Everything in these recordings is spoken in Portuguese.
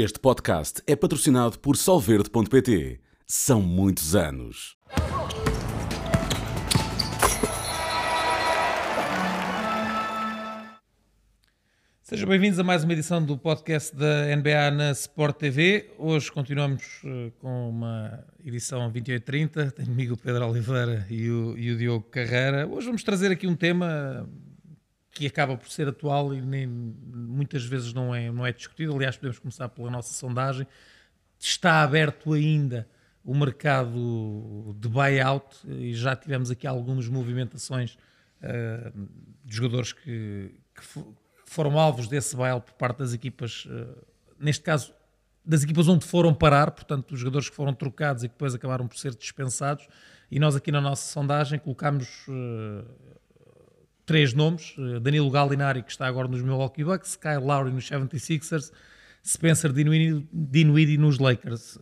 Este podcast é patrocinado por Solverde.pt. São muitos anos. Sejam bem-vindos a mais uma edição do podcast da NBA na Sport TV. Hoje continuamos uh, com uma edição 2830. Tenho comigo o Pedro Oliveira e o, e o Diogo Carreira. Hoje vamos trazer aqui um tema que acaba por ser atual e nem, muitas vezes não é, não é discutido. Aliás, podemos começar pela nossa sondagem. Está aberto ainda o mercado de buyout e já tivemos aqui algumas movimentações uh, de jogadores que, que foram alvos desse baile por parte das equipas, uh, neste caso, das equipas onde foram parar, portanto, os jogadores que foram trocados e que depois acabaram por ser dispensados. E nós aqui na nossa sondagem colocámos uh, três nomes: uh, Danilo Gallinari, que está agora nos Milwaukee Bucks, Kyle Lowry nos 76ers, Spencer Dinwiddie nos Lakers.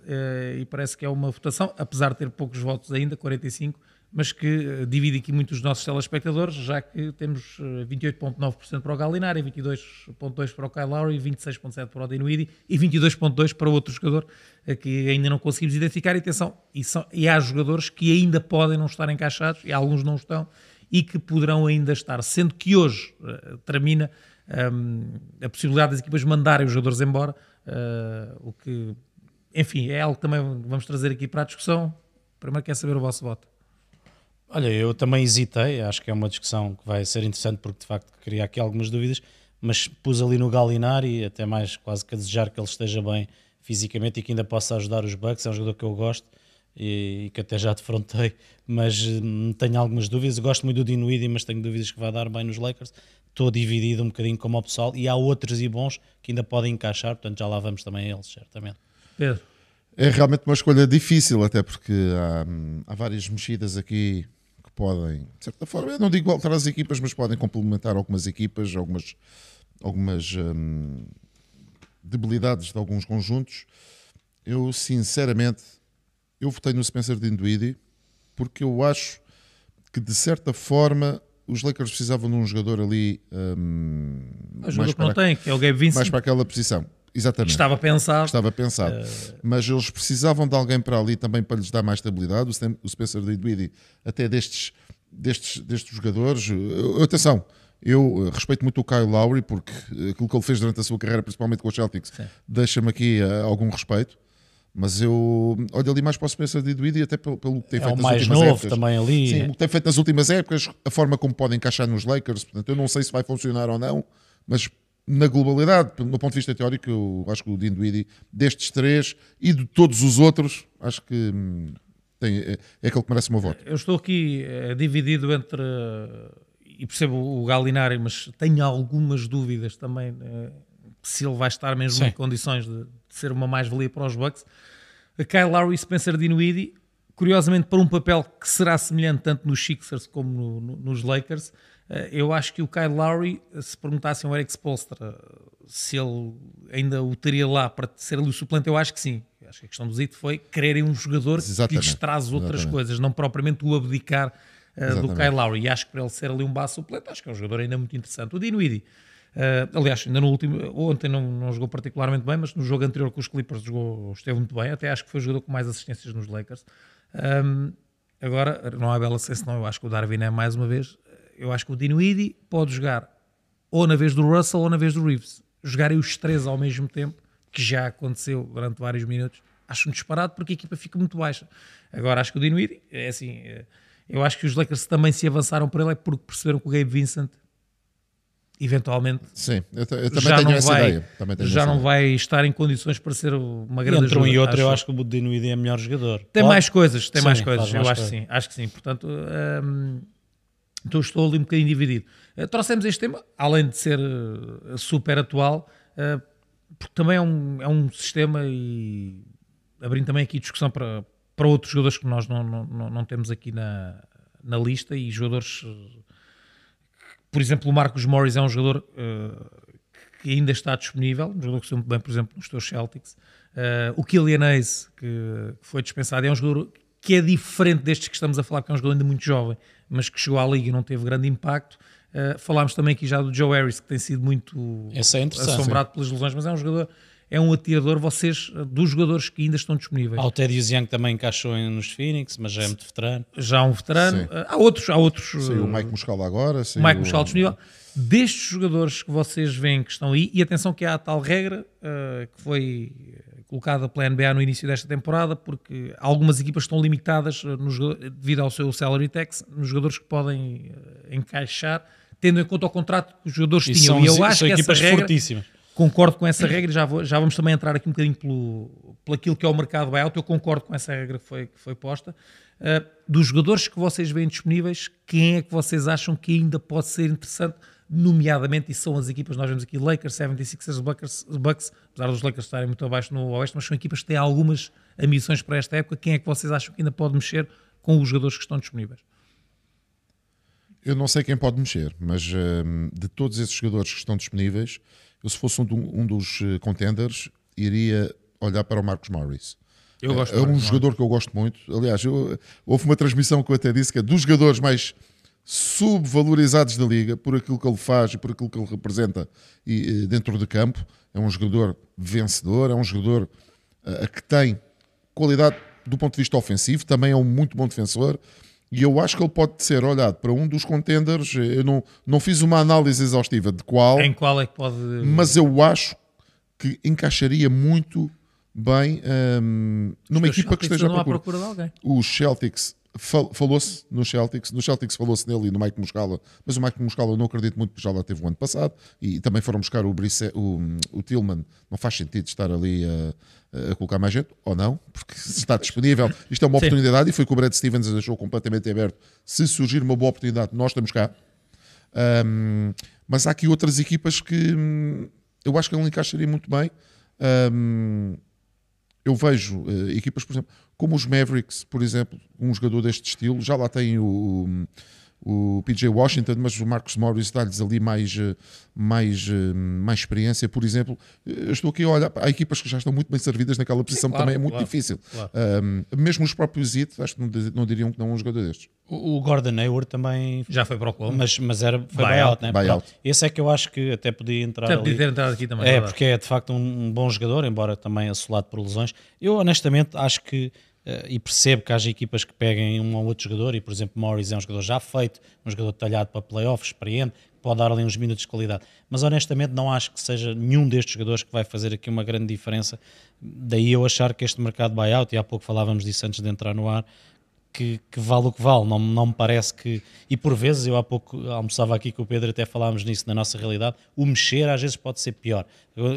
e parece que é uma votação, apesar de ter poucos votos ainda, 45 mas que eh, divide aqui muito os nossos telespectadores, já que temos 28,9% eh, para o Gallinari, 22,2% para o Kyle Lowry, 26,7% para o Dinwiddie e 22,2% para outro jogador eh, que ainda não conseguimos identificar. E atenção, e, são, e há jogadores que ainda podem não estar encaixados, e alguns não estão, e que poderão ainda estar, sendo que hoje uh, termina um, ehm, a possibilidade das equipas mandarem os jogadores embora, uh, o que, enfim, é algo que também vamos trazer aqui para a discussão. Primeiro quer saber o vosso voto. Olha, eu também hesitei, acho que é uma discussão que vai ser interessante porque de facto cria aqui algumas dúvidas, mas pus ali no Galinari, até mais quase que a desejar que ele esteja bem fisicamente e que ainda possa ajudar os Bucks, é um jogador que eu gosto e, e que até já defrontei, mas hum, tenho algumas dúvidas, gosto muito do Dinwiddie, mas tenho dúvidas que vai dar bem nos Lakers, estou dividido um bocadinho como o pessoal e há outros e bons que ainda podem encaixar, portanto já lá vamos também a eles, certamente. Pedro. É realmente uma escolha difícil, até porque há, há várias mexidas aqui podem, de certa forma, eu não digo alterar as equipas, mas podem complementar algumas equipas, algumas, algumas hum, debilidades de alguns conjuntos. Eu, sinceramente, eu votei no Spencer Dinwiddie porque eu acho que, de certa forma, os Lakers precisavam de um jogador ali um, mais, para, não tem, é o Gabe Vincent. mais para aquela posição. Exatamente. Estava pensado. Estava pensado. Uh... Mas eles precisavam de alguém para ali também para lhes dar mais estabilidade. O Spencer Dinwiddie, até destes, destes, destes jogadores. Atenção, eu respeito muito o Kyle Lowry porque aquilo que ele fez durante a sua carreira, principalmente com os Celtics, deixa-me aqui algum respeito. Mas eu olho ali mais para o Spencer Dinwiddie até pelo, pelo que tem é feito nas mais últimas novo épocas. também ali. Sim, o que tem feito nas últimas épocas, a forma como pode encaixar nos Lakers. Portanto, eu não sei se vai funcionar ou não, mas na globalidade, do ponto de vista teórico, eu acho que o Dinwiddie, destes três e de todos os outros, acho que hum, tem, é, é aquele que merece o meu voto. Eu estou aqui é, dividido entre, e percebo o Galinari, mas tenho algumas dúvidas também é, se ele vai estar mesmo Sim. em condições de, de ser uma mais-valia para os Bucks. A Kyle Lowry e Spencer Dinwiddie, curiosamente para um papel que será semelhante tanto nos Sixers como no, no, nos Lakers, eh, eu acho que o Kyle Lowry, se perguntassem ao Eric Spolstra se ele ainda o teria lá para ser ali o suplente, eu acho que sim. Acho que a questão do Zito foi quererem um jogador Exatamente. que lhes traz outras Exatamente. coisas, não propriamente o abdicar uh, do Kyle Lowry. E acho que para ele ser ali um base suplente, acho que é um jogador ainda muito interessante. O Dinwiddie, uh, aliás, ainda no último, ontem não, não jogou particularmente bem, mas no jogo anterior com os Clippers jogou, esteve muito bem. Até acho que foi o jogador com mais assistências nos Lakers. Um, agora, não há bela sensação, eu acho que o Darwin é mais uma vez eu acho que o Dinwiddie pode jogar ou na vez do Russell ou na vez do Reeves. Jogarem os três ao mesmo tempo, que já aconteceu durante vários minutos, acho um disparado porque a equipa fica muito baixa. Agora acho que o Dinwiddie, é assim, é, eu acho que os Lakers também se avançaram por ele é porque perceberam que o Gabe Vincent eventualmente Sim, eu, eu também já tenho essa vai, ideia. Também já não vai estar em condições para ser uma grande Entre um e outro, acho. eu acho que o Dinwiddie é melhor jogador. Tem Pode? mais coisas, tem sim, mais coisas, eu acho que sim, acho que sim. Portanto, hum, então estou ali um bocadinho dividido. Uh, trouxemos este tema, além de ser uh, super atual, uh, porque também é um, é um sistema e abrindo também aqui discussão para, para outros jogadores que nós não, não, não temos aqui na, na lista e jogadores, por exemplo, o Marcos Morris é um jogador que ainda está disponível, um jogador que se muito bem, por exemplo, nos teus Celtics. o Killian Hayes, que, foi dispensado, é um jogador que é diferente destes que estamos a falar, que é um jogador ainda muito jovem, mas que chegou à liga e não teve grande impacto. Uh, falámos também aqui já do Joe Harris, que tem sido muito é assombrado pelas lesões, mas é um jogador, é um atirador, vocês, dos jogadores que ainda estão disponíveis. O Ted Young também encaixou nos Phoenix, mas já é muito veterano. Já há um veterano, Sim. eh, há outros, há outros. Saiu o eh, Mike Muscala agora. Saiu Mike Muscala disponível. Destes jogadores que vocês veem que estão aí, e atenção que há a tal regra eh, que foi eh, colocada pela NBA no início desta temporada, porque algumas equipas estão limitadas eh, nos devido ao seu salary tax, nos jogadores que podem eh, encaixar, tendo em conta o contrato que os jogadores E tinham. são, e eu acho são que essa equipas regra, fortíssimas. Concordo com essa regra e já, vou- já vamos também entrar aqui um bocadinho pelo, pelo aquilo que é o mercado buyout. Eu concordo com essa regra que foi, que foi posta. Uh, dos jogadores que vocês veem disponíveis, quem é que vocês acham que ainda pode ser interessante? Nomeadamente, e são as equipas, nós vemos aqui Lakers, 76ers, Bucks, Bucks, apesar dos Lakers estarem muito abaixo no Oeste, mas são equipas que têm algumas ambições para esta época. Quem é que vocês acham que ainda pode mexer com os jogadores que estão disponíveis? Eu não sei quem pode mexer, mas hum, de todos esses jogadores que estão disponíveis, eu se fosse um, um dos eh, contenders, iria olhar para o Marcos Morris. Eu gosto é, é um jogador que eu gosto muito. Aliás, eu- houve uma transmissão que eu até disse que é dos jogadores mais subvalorizados da liga por aquilo que ele faz e por aquilo que ele representa e, eh, dentro de campo. É um jogador vencedor, é um jogador eh, que tem qualidade do ponto de vista ofensivo, também é um muito bom defensor. E eu acho que ele pode ser olhado para um dos contenders. Eu não, não fiz uma análise exaustiva de qual, Em qual é que pode. mas eu acho que encaixaria muito bem hum, numa equipa que esteja à procura. procura de alguém. Os Celtics, falou-se nos Celtics, no Celtics falou-se nele e no Mike Muscala, mas o Mike Muscala eu não acredito muito porque já lá teve o ano passado e também foram buscar o, Brisse, o, o Tillman. Não faz sentido estar ali a, a colocar mais gente, ou não, porque se está disponível. Isto é uma Sim. oportunidade e foi que o Brad Stevens deixou completamente aberto. Se surgir uma boa oportunidade, nós estamos cá. Um, mas há aqui outras equipas que hum, eu acho que ele encaixaria muito bem. Um, eu vejo eh, equipas, por exemplo, como os Mavericks, por exemplo, um jogador deste estilo, já lá tem o, o PJ Washington, mas o Marcos Morris dá-lhes ali mais, eh, mais, eh, mais experiência. Por exemplo, eu estou aqui a olhar, há equipas que já estão muito bem servidas naquela posição, claro, também é muito claro, difícil. claro. Um, mesmo os próprios It, acho que não, não diriam que não é um jogador destes. O, o Gordon Hayward também. Já foi para o Oklahoma. Mas, mas era, foi Buyout. buyout, né? Buyout. Esse é que eu acho que até podia entrar Até ali. podia ter entrado aqui também. É, verdade. porque é de facto um, um bom jogador, embora também assolado por lesões. Eu honestamente acho que, e percebo que haja equipas que peguem um ou outro jogador, e por exemplo Morris é um jogador já feito, um jogador talhado para playoffs, experiente, pode dar ali uns minutos de qualidade. Mas honestamente não acho que seja nenhum destes jogadores que vai fazer aqui uma grande diferença. Daí eu achar que este mercado buyout, e há pouco falávamos disso antes de entrar no ar, que, que vale o que vale, não, não me parece que. E por vezes, eu há pouco almoçava aqui com o Pedro, até falámos nisso na nossa realidade, o mexer às vezes pode ser pior.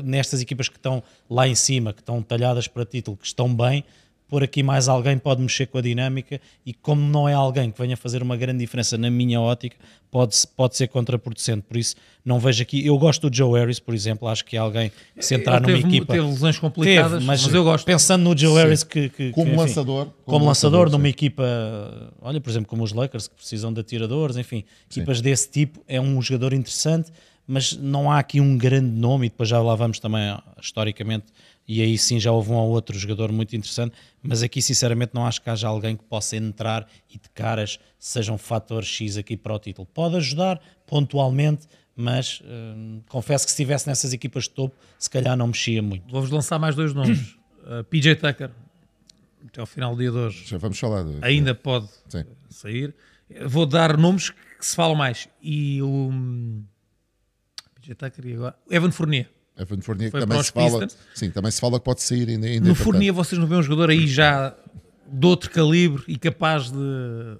Nestas equipas que estão lá em cima, que estão talhadas para título, que estão bem, por aqui mais alguém pode mexer com a dinâmica e como não é alguém que venha fazer uma grande diferença na minha ótica, pode, pode ser contraproducente. Por isso, não vejo aqui. Eu gosto do Joe Harris, por exemplo, acho que é alguém que se entrar numa teve, equipa. teve lesões complicadas, Teve, mas, eu gosto. Pensando no Joe Harris, que, que- Como que, enfim, lançador. como, Como lançador, lançador, numa sim. equipa, olha, por exemplo, como os Lakers, que precisam de atiradores, enfim, equipas desse tipo, é um jogador interessante, mas não há aqui um grande nome, e depois já lá vamos também historicamente, e aí sim já houve um ou outro jogador muito interessante, mas aqui sinceramente não acho que haja alguém que possa entrar e de caras seja um fator X aqui para o título. Pode ajudar pontualmente, mas hum, confesso que se estivesse nessas equipas de topo, se calhar não mexia muito. Vou-vos lançar mais dois nomes. Uh, PJ Tucker, até ao final do dia de hoje, Já vamos falar. De, ainda pode Sim. sair. Vou dar nomes que se falam mais. E o hum, PJ Tucker e agora Evan Fournier. Evan Fournier, que Foi também se fala. Pistons. Sim, também se fala que pode sair ainda. ainda No. Fournier vocês não vêem um jogador aí já de outro calibre e capaz de,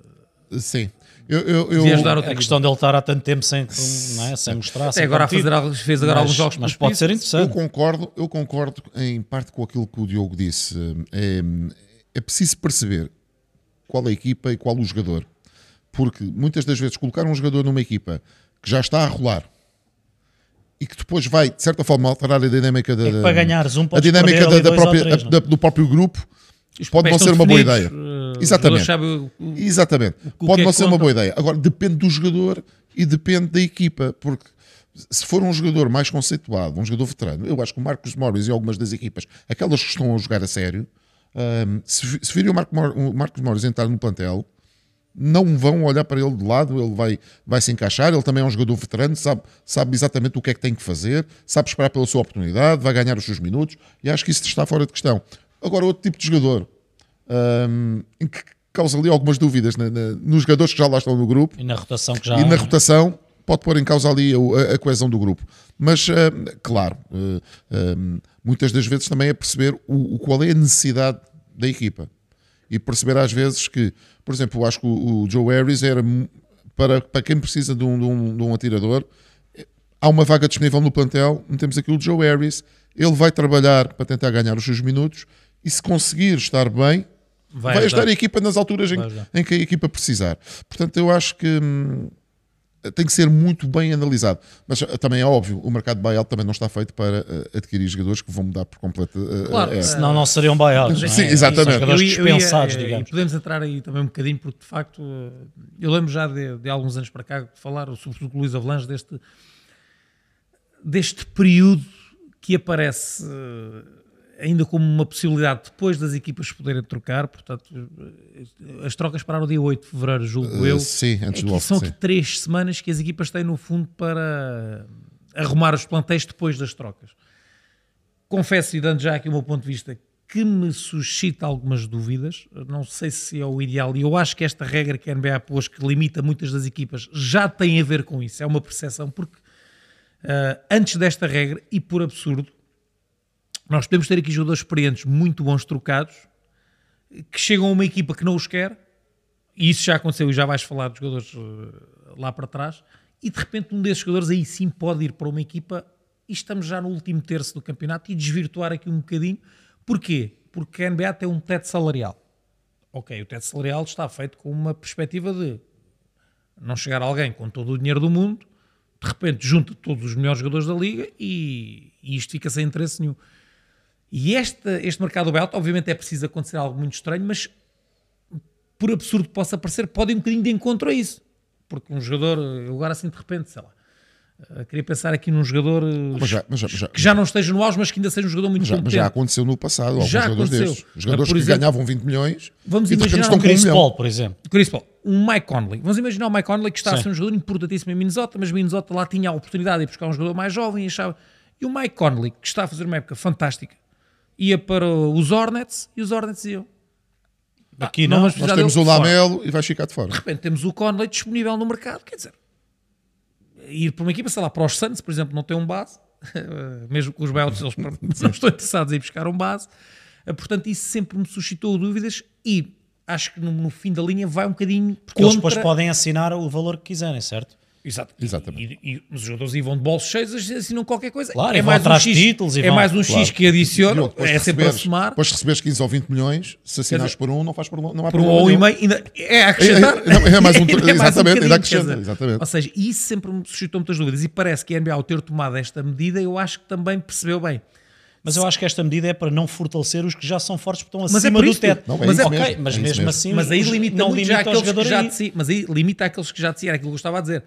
Sim. Eu, eu, eu, de ajudar outra A equipa. questão dele estar há tanto tempo sem, não é? sem mostrar, Até sem agora fazer, fez agora mas, alguns jogos mas pode ser Pistons. Eu interessante. concordo, eu concordo em parte com aquilo que o Diogo disse. É, é preciso perceber qual é a equipa e qual o jogador. Porque muitas das vezes colocar um jogador numa equipa que já está a rolar e que depois vai, de certa forma, alterar a dinâmica da, É para ganhares um a dinâmica da, da própria, três, da- do próprio grupo Os pode não ser uma boa ideia. uh, Exatamente. o- o- Exatamente. que Pode é não ser uma conta? boa ideia. Agora, depende do jogador e depende da equipa, porque se for um jogador mais conceituado, um jogador veterano, eu acho que o Marcos Morris e algumas das equipas, aquelas que estão a jogar a sério, hum, se, se virem o, Marco Mor- o Marcos Morris entrar no plantel, não vão olhar para ele de lado, ele vai, vai se encaixar, ele também é um jogador veterano, sabe, sabe exatamente o que é que tem que fazer, sabe esperar pela sua oportunidade, vai ganhar os seus minutos, e acho que isso está fora de questão. Agora, outro tipo de jogador, hum, em que causa ali algumas dúvidas na- na- nos jogadores que já lá estão no grupo, E na rotação que já e na rotação pode pôr em causa ali a, a coesão do grupo. Mas, eh, claro, eh, eh, muitas das vezes também é perceber o, o- qual é a necessidade da equipa. E perceber às vezes que, por exemplo, eu acho que o, o Joe Harris era para, para quem precisa de um, de, um, de um atirador, eh, há uma vaga disponível no plantel, metemos aqui o Joe Harris, ele vai trabalhar para tentar ganhar os seus minutos e se conseguir estar bem, Vai vai, ajudar. a equipa nas alturas em, em que a equipa precisar. Portanto, eu acho que hum, tem que ser muito bem analisado. Mas eh, também é óbvio, o mercado de buyout também não está feito para eh, adquirir jogadores que vão mudar por completo. eh, Claro, eh, Senão não seriam buyouts. não é? Sim, exatamente. São jogadores Eu ia- eu ia- dispensados, digamos. E podemos entrar aí também um bocadinho, porque de facto eu lembro já de, de alguns anos para cá de falar, sobretudo com o Luís Avalanche, deste, deste período que aparece ainda como uma possibilidade depois das equipas poderem trocar. Portanto, as trocas pararam dia 8 de fevereiro, julgo eh, eu. sim, antes É do off. são sim. aqui três semanas que as equipas têm no fundo para arrumar os plantéis depois das trocas. Confesso, e dando já aqui o meu ponto de vista, que me suscita algumas dúvidas. Não sei se é o ideal, e eu acho que esta regra que a NBA pôs, que limita muitas das equipas, já tem a ver com isso. É uma percepção, porque ah, antes desta regra, e por absurdo, nós podemos ter aqui jogadores experientes muito bons trocados que chegam a uma equipa que não os quer, e isso já aconteceu e já vais falar dos jogadores eh, lá para trás, e de repente um desses jogadores aí sim pode ir para uma equipa e estamos já no último terço do campeonato e desvirtuar aqui um bocadinho. Porquê? Porque a NBA tem um teto salarial. Ok, o teto salarial está feito com uma perspectiva de não chegar alguém com todo o dinheiro do mundo, de repente junta todos os melhores jogadores da liga e, e isto fica sem interesse nenhum. E este, este mercado do buyout, obviamente é preciso acontecer algo muito estranho, mas por absurdo que possa parecer, pode ir um bocadinho de encontro a isso. Porque um jogador, agora assim de repente, sei lá, eh, queria pensar aqui num jogador eh, Mas já, mas já, já- que já não esteja no auge, mas que ainda seja um jogador muito já- mas competente. já aconteceu no passado, alguns Já jogadores aconteceu. destes. Jogadores Por que exemplo, ganhavam 20 milhões vamos imaginar estão um um Chris milhão. Paul, por exemplo. Chris Paul, um Mike Conley. Vamos imaginar o Mike Conley que está a Sim. ser um jogador importantíssimo em Minnesota, mas Minnesota lá tinha a oportunidade de buscar um jogador mais jovem e achava. E o Mike Conley, que está a fazer uma época fantástica, ia para os Hornets e os Hornets iam. Aqui não não. vamos Nós temos o. Lamelo e vai ficar de fora. De repente temos o Conley disponível no mercado, quer dizer, ir para uma equipa, sei lá, para os Suns, por exemplo, não tem um base, mesmo com os buyouts eles não estão interessados em buscar um base, Eh, portanto isso sempre me suscitou dúvidas e acho que no, no fim da linha vai um bocadinho Porque eles contra... depois podem assinar o valor que quiserem, certo? Exato. Exatamente. E, e os jogadores aí vão de bolsos cheios, assinam qualquer coisa. Claro, é mais um X, títulos e é vão- mais um X Claro. que adicionam, Diogo, depois é de sempre a receberes- somar. Depois de receberes 15 ou 20 milhões, se assinares dizer, por um, não faz por, não há por um problema ou um e meio, ainda é a acrescentar. É, é, é mais um- Ainda exatamente, ainda acrescenta, exatamente. Ou seja, isso sempre me suscitou muitas dúvidas. E parece que a NBA, ao ter tomado esta medida, eu acho que também percebeu bem. Mas eu acho que esta medida é para não fortalecer os que já são fortes porque estão Mas é acima por do teto. Não, é Mas é- ok, mesmo, mas é mesmo mesmo. assim Mas aí limita não já limita os aqueles que já si. Mas aí limita aqueles que já de si, era aquilo que eu estava a dizer.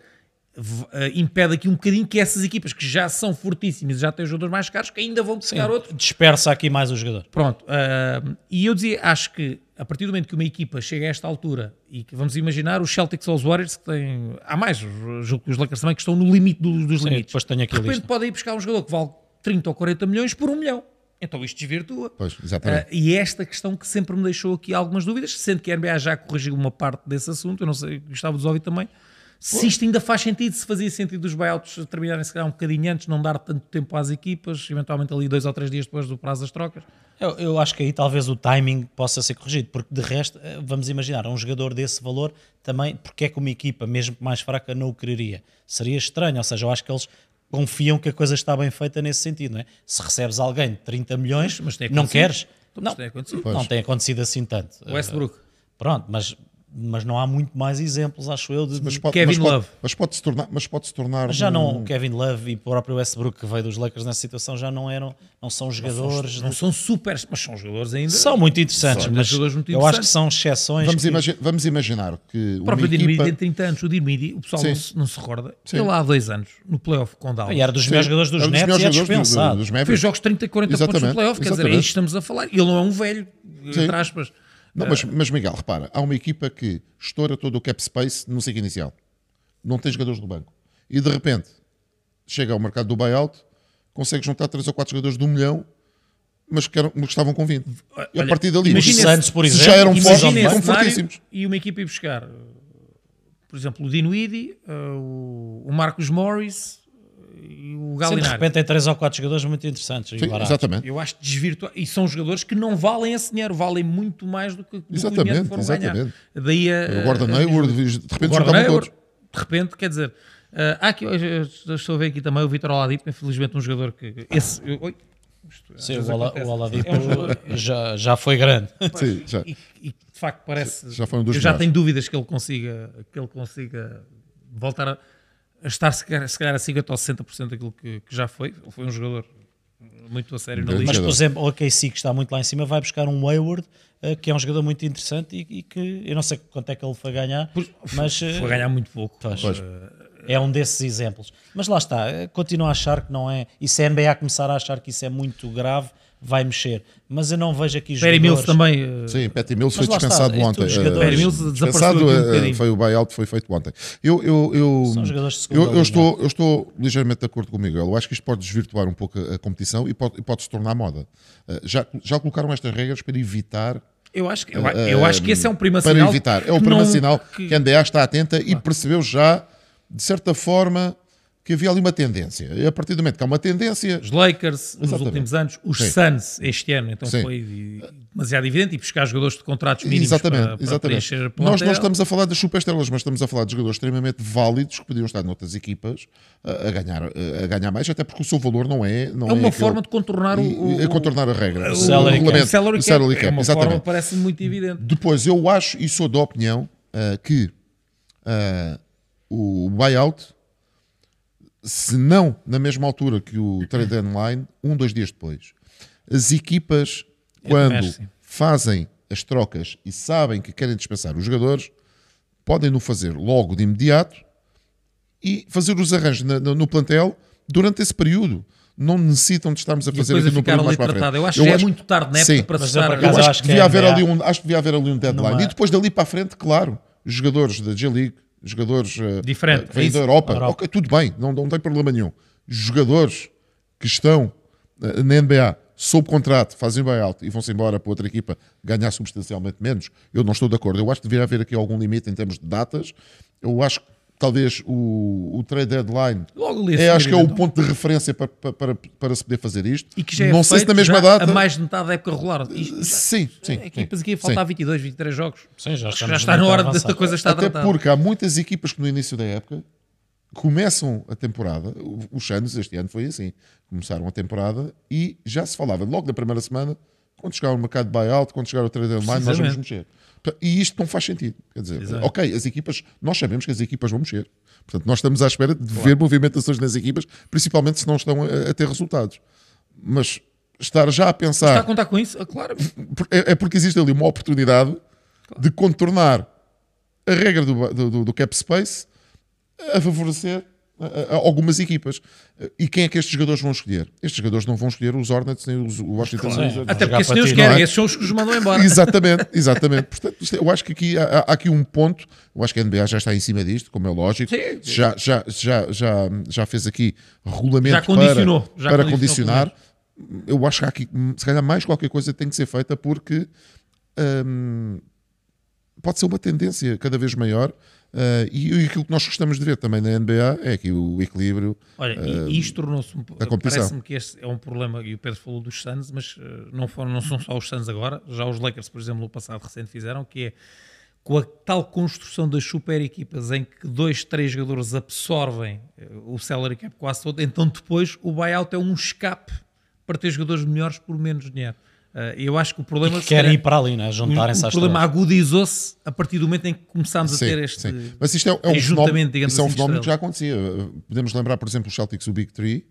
Eh, impede aqui um bocadinho que essas equipas que já são fortíssimas e já têm os jogadores mais caros, que ainda vão buscar outros. Dispersa aqui mais o jogador. Pronto, ah, e eu dizia, acho que a partir do momento que uma equipa chega a esta altura e que vamos imaginar os Celtics ou os Warriors que têm, há mais, os, julgo que os Lakers também que estão no limite do- dos Sim, limites. depois tenho aqui de a repente lista. pode ir buscar um jogador que vale 30 ou 40 milhões por um milhão. Então isto desvirtua. Pois, exatamente. Ah, e é esta questão que sempre me deixou aqui algumas dúvidas, sendo que a NBA já corrigiu uma parte desse assunto, eu não sei, gostava de ouvir também, se isto ainda faz sentido, se fazia sentido os buyouts terminarem se calhar um bocadinho antes, não dar tanto tempo às equipas, eventualmente ali dois ou três dias depois do prazo das trocas. Eu, eu acho que aí talvez o timing possa ser corrigido, porque de resto, eh, vamos imaginar, um jogador desse valor também, porque é que uma equipa, mesmo mais fraca, não o quereria? Seria estranho, ou seja, eu acho que eles confiam que a coisa está bem feita nesse sentido, não é? Se recebes alguém de 30 milhões, Mas tem não queres? Então, Não, mas tem acontecido. não tem acontecido assim tanto. Westbrook. Eh, Pronto, mas, mas não há muito mais exemplos, acho eu, de, Mas pode, Kevin mas pode, Love. Mas pode se tornar, mas pode se tornar Mas já não, um- o Kevin Love e o próprio Westbrook que veio dos Lakers nessa situação já não eram, não são jogadores, Não são super, mas são jogadores ainda. são muito interessantes, São mas jogadores muito eu acho que interessantes. são exceções. Vamos, que- imagi- vamos imaginar que O próprio Dinwiddie equipa... tem 30 anos. O Dinwiddie, o pessoal não se, não se recorda. Sim. Ele há dois anos, no playoff com Dallas. E era dos melhores jogadores dos dos Nets e é jogadores do- dispensado. dos Fez jogos de 30 e 40 pontos no Exatamente, playoff, quer dizer, é exatamente. isto que estamos a falar. Ele não é um velho, Sim. entre aspas. Não, mas, mas Miguel, repara, há uma equipa que estoura todo o cap space no ciclo inicial. Não tem jogadores no banco. E de repente chega ao mercado do buyout, consegue juntar 3 ou 4 jogadores de um milhão, mas que, eram, mas estavam com 20. E a partir dali, imagina os Santos, por exemplo, já eram fortes, eram fortíssimos. e uma equipa ir buscar, uh, por exemplo, o Dinwiddie, uh, o Marcos Morris e o Sim, de repente tem três ou quatro jogadores muito interessantes Sim, exatamente. Eu acho desvirtuado. E são jogadores que não valem esse dinheiro, valem muito mais do que, do que o Exatamente, dinheiro que foram exatamente. ganhar. Daí a, O Gordon Hayward, de repente Gordon Hayward, todos. de repente, quer dizer, uh, há aqui, estou a ver aqui também o Vitor Oladipo, infelizmente um jogador que esse, eu- oi, Sim, o, Ola, o Oladipo É um já, já foi grande. Sim, já. e, e de facto parece. Já foi um dos eu já melhores. tenho dúvidas que ele consiga, que ele consiga voltar a, a estar se calhar, se calhar a 50% ou 60% daquilo que, que já foi. Ele foi um jogador muito a sério na liga. Mas, por exemplo, o OKC, que está muito lá em cima, vai buscar um Wayward, eh, que é um jogador muito interessante e, e que eu não sei quanto é que ele foi ganhar, mas eh, Foi ganhar muito pouco. Pois. Pois. é um desses exemplos. Mas lá está, eh, continuo a achar que não é. E se a NBA começar a achar que isso é muito grave, vai mexer. Mas eu não vejo aqui Perry jogadores... Mills também. uh, Sim, Patty Mills foi lá está, dispensado estes ontem. Eh, Perry Mills desapareceu dispensado, um eh, foi o buyout, foi feito ontem. Eu, eu, eu, São jogadores de segunda eu, eu estou, eu estou ligeiramente de acordo com o Miguel. Eu acho que isto pode desvirtuar um pouco a, competição e pode, pode se tornar moda. Já, já colocaram estas regras para evitar Eu acho, que, eu, eu acho que esse é um primo para sinal. evitar. É o primeiro não- sinal que- que a NBA está atenta e percebeu já, de certa forma, que havia ali uma tendência. E a partir do momento que há uma tendência, Os Lakers nos Exatamente. últimos anos, os Sim. Suns este ano, então Sim. foi demasiado evidente e buscar jogadores de contratos mínimos Exatamente, para, para exatamente. preencher Nós não estamos a falar das superestrelas, mas estamos a falar de jogadores extremamente válidos que podiam estar noutras equipas a, a ganhar, a, ganhar mais, até porque o seu valor não é. Não É uma aquele- forma de contornar o, o, a contornar a regra. o- salary cap. o salary o cap. salary É cap, uma exatamente. forma parece muito evidente. Depois, eu acho e sou da opinião ah, que ah, o buyout, se não na mesma altura que o trade deadline, um, dois dias depois, as equipas, quando acho fazem as trocas e sabem que querem dispensar os jogadores, podem no fazer logo de imediato e fazer os arranjos na- no, no plantel durante esse período. Não necessitam de estarmos a fazer aquilo no período mais para a frente. Eu acho que já é muito tarde na época Sim. para Mas se eu, estar- eu eu acho, acho que que devia a haver ali um, acho que devia haver ali um deadline. Numa- E depois dali para a frente, claro, os jogadores da G-League, jogadores eh, Diferente, eh, que vêm da? Europa, Europa. ok, tudo bem, não, não tem problema nenhum. Jogadores que estão eh, na NBA sob contrato, fazem buyout e vão-se embora para outra equipa ganhar substancialmente menos, eu não estou de acordo. Eu acho que deveria haver aqui algum limite em termos de datas. Eu acho que talvez o, o trade deadline Logo ali é, acho que é o então. ponto de referência para, para, para, para se poder fazer isto. E que já é não sei se na mesma já data. a mais de metade da época regular. Isto- já- Sim, sim. Equipas sim, aqui faltar 22, 23 jogos. Sim, já, já está na hora desta coisa estar Até tratada. porque há muitas equipas que no início da época começam a temporada, os Suns este ano foi assim, começaram a temporada e já se falava logo da primeira semana, quando chegar o mercado de buyout, quando chegar o trade deadline, nós vamos mexer. E isto não faz sentido. Quer dizer, Exato. ok, as equipas, nós sabemos que as equipas vão mexer. Portanto, nós estamos à espera de ver movimentações nas equipas, principalmente se não estão a, a ter resultados. Mas estar já a Está a pensar contar com isso? Ah, Claro. é, é porque existe ali uma oportunidade de contornar a regra do- do- do cap space a favorecer a- a- a algumas equipas. E quem é que estes jogadores vão escolher? Estes jogadores não vão escolher os Hornets nem os o Washington Claro. Wizards. Até porque os ti, querem, é? esses são os que os mandam embora. Exatamente, exatamente. Portanto, é- eu acho que aqui há, há aqui um ponto. Eu acho que a NBA já está em cima disto, como é lógico. Sim. Já, já, já, já, já fez aqui regulamento Já condicionou, para, já para condicionou, condicionar. Eu acho que há aqui, se calhar, mais qualquer coisa tem que ser feita porque hum, pode ser uma tendência cada vez maior. Uh, e, e aquilo que nós gostamos de ver também na NBA é aqui o equilíbrio. Olha, e isto tornou-se um, parece-me que este é um problema, e o Pedro falou dos Suns, mas eh, não, foram, não são só os Suns agora, já os Lakers, por exemplo, no passado recente fizeram, que é com a tal construção das super equipas em que dois, três jogadores absorvem o salary cap quase todo, então depois o buyout é um escape para ter jogadores melhores por menos dinheiro. Eh, eu acho que o problema Que se querem calhar, ir para ali, né? o, juntarem-se o problema agudizou-se a partir do momento em que começámos a Sim, ter este sim. Mas isto é, é um fenómeno, digamos é um assim, fenómeno que já acontecia. Podemos lembrar, por exemplo, os Celtics, o Big Three.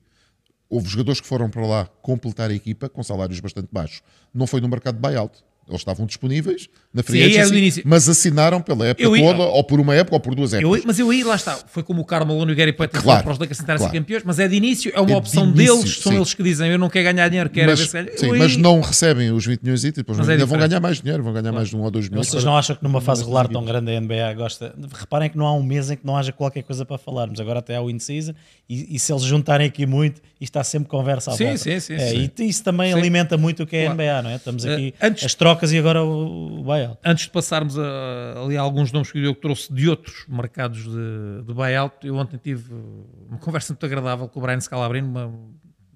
Houve jogadores que foram para lá completar a equipa com salários bastante baixos. Não foi no mercado de buyout. Eles estavam disponíveis na Sim, free era agency, do início. mas assinaram pela época Eu ia- toda, ou por uma época, ou por duas Eu, épocas. mas eu aí, lá está, foi como o Carmelo e o Gary Payton Claro, para os Lakers tentarem claro. ser campeões, mas é de início, é uma É de opção início, deles, são sim. eles que dizem, eu não quero ganhar dinheiro, quero mas, ver se sim, Eu mas não recebem os 20 milhões e depois Mas é ainda vão diferente. ganhar mais dinheiro, vão ganhar mais de um ou dois milhões. Vocês não acham que numa fase regular tão grande a NBA gosta. Reparem que não há um mês em que não haja qualquer coisa para falarmos. Agora até há o in-season e, e se eles juntarem aqui muito, isto está sempre conversa à Sim, volta. sim, sim, É, sim. E isso também Sim. alimenta muito o que é a Claro. NBA, não é? Estamos Eh, aqui antes- as trocas e agora o, o buyout. Antes de passarmos a, ali a alguns nomes que o Diogo trouxe de outros mercados de, de buyout, eu ontem tive uma conversa muito agradável com o Brian Scalabrino, uma,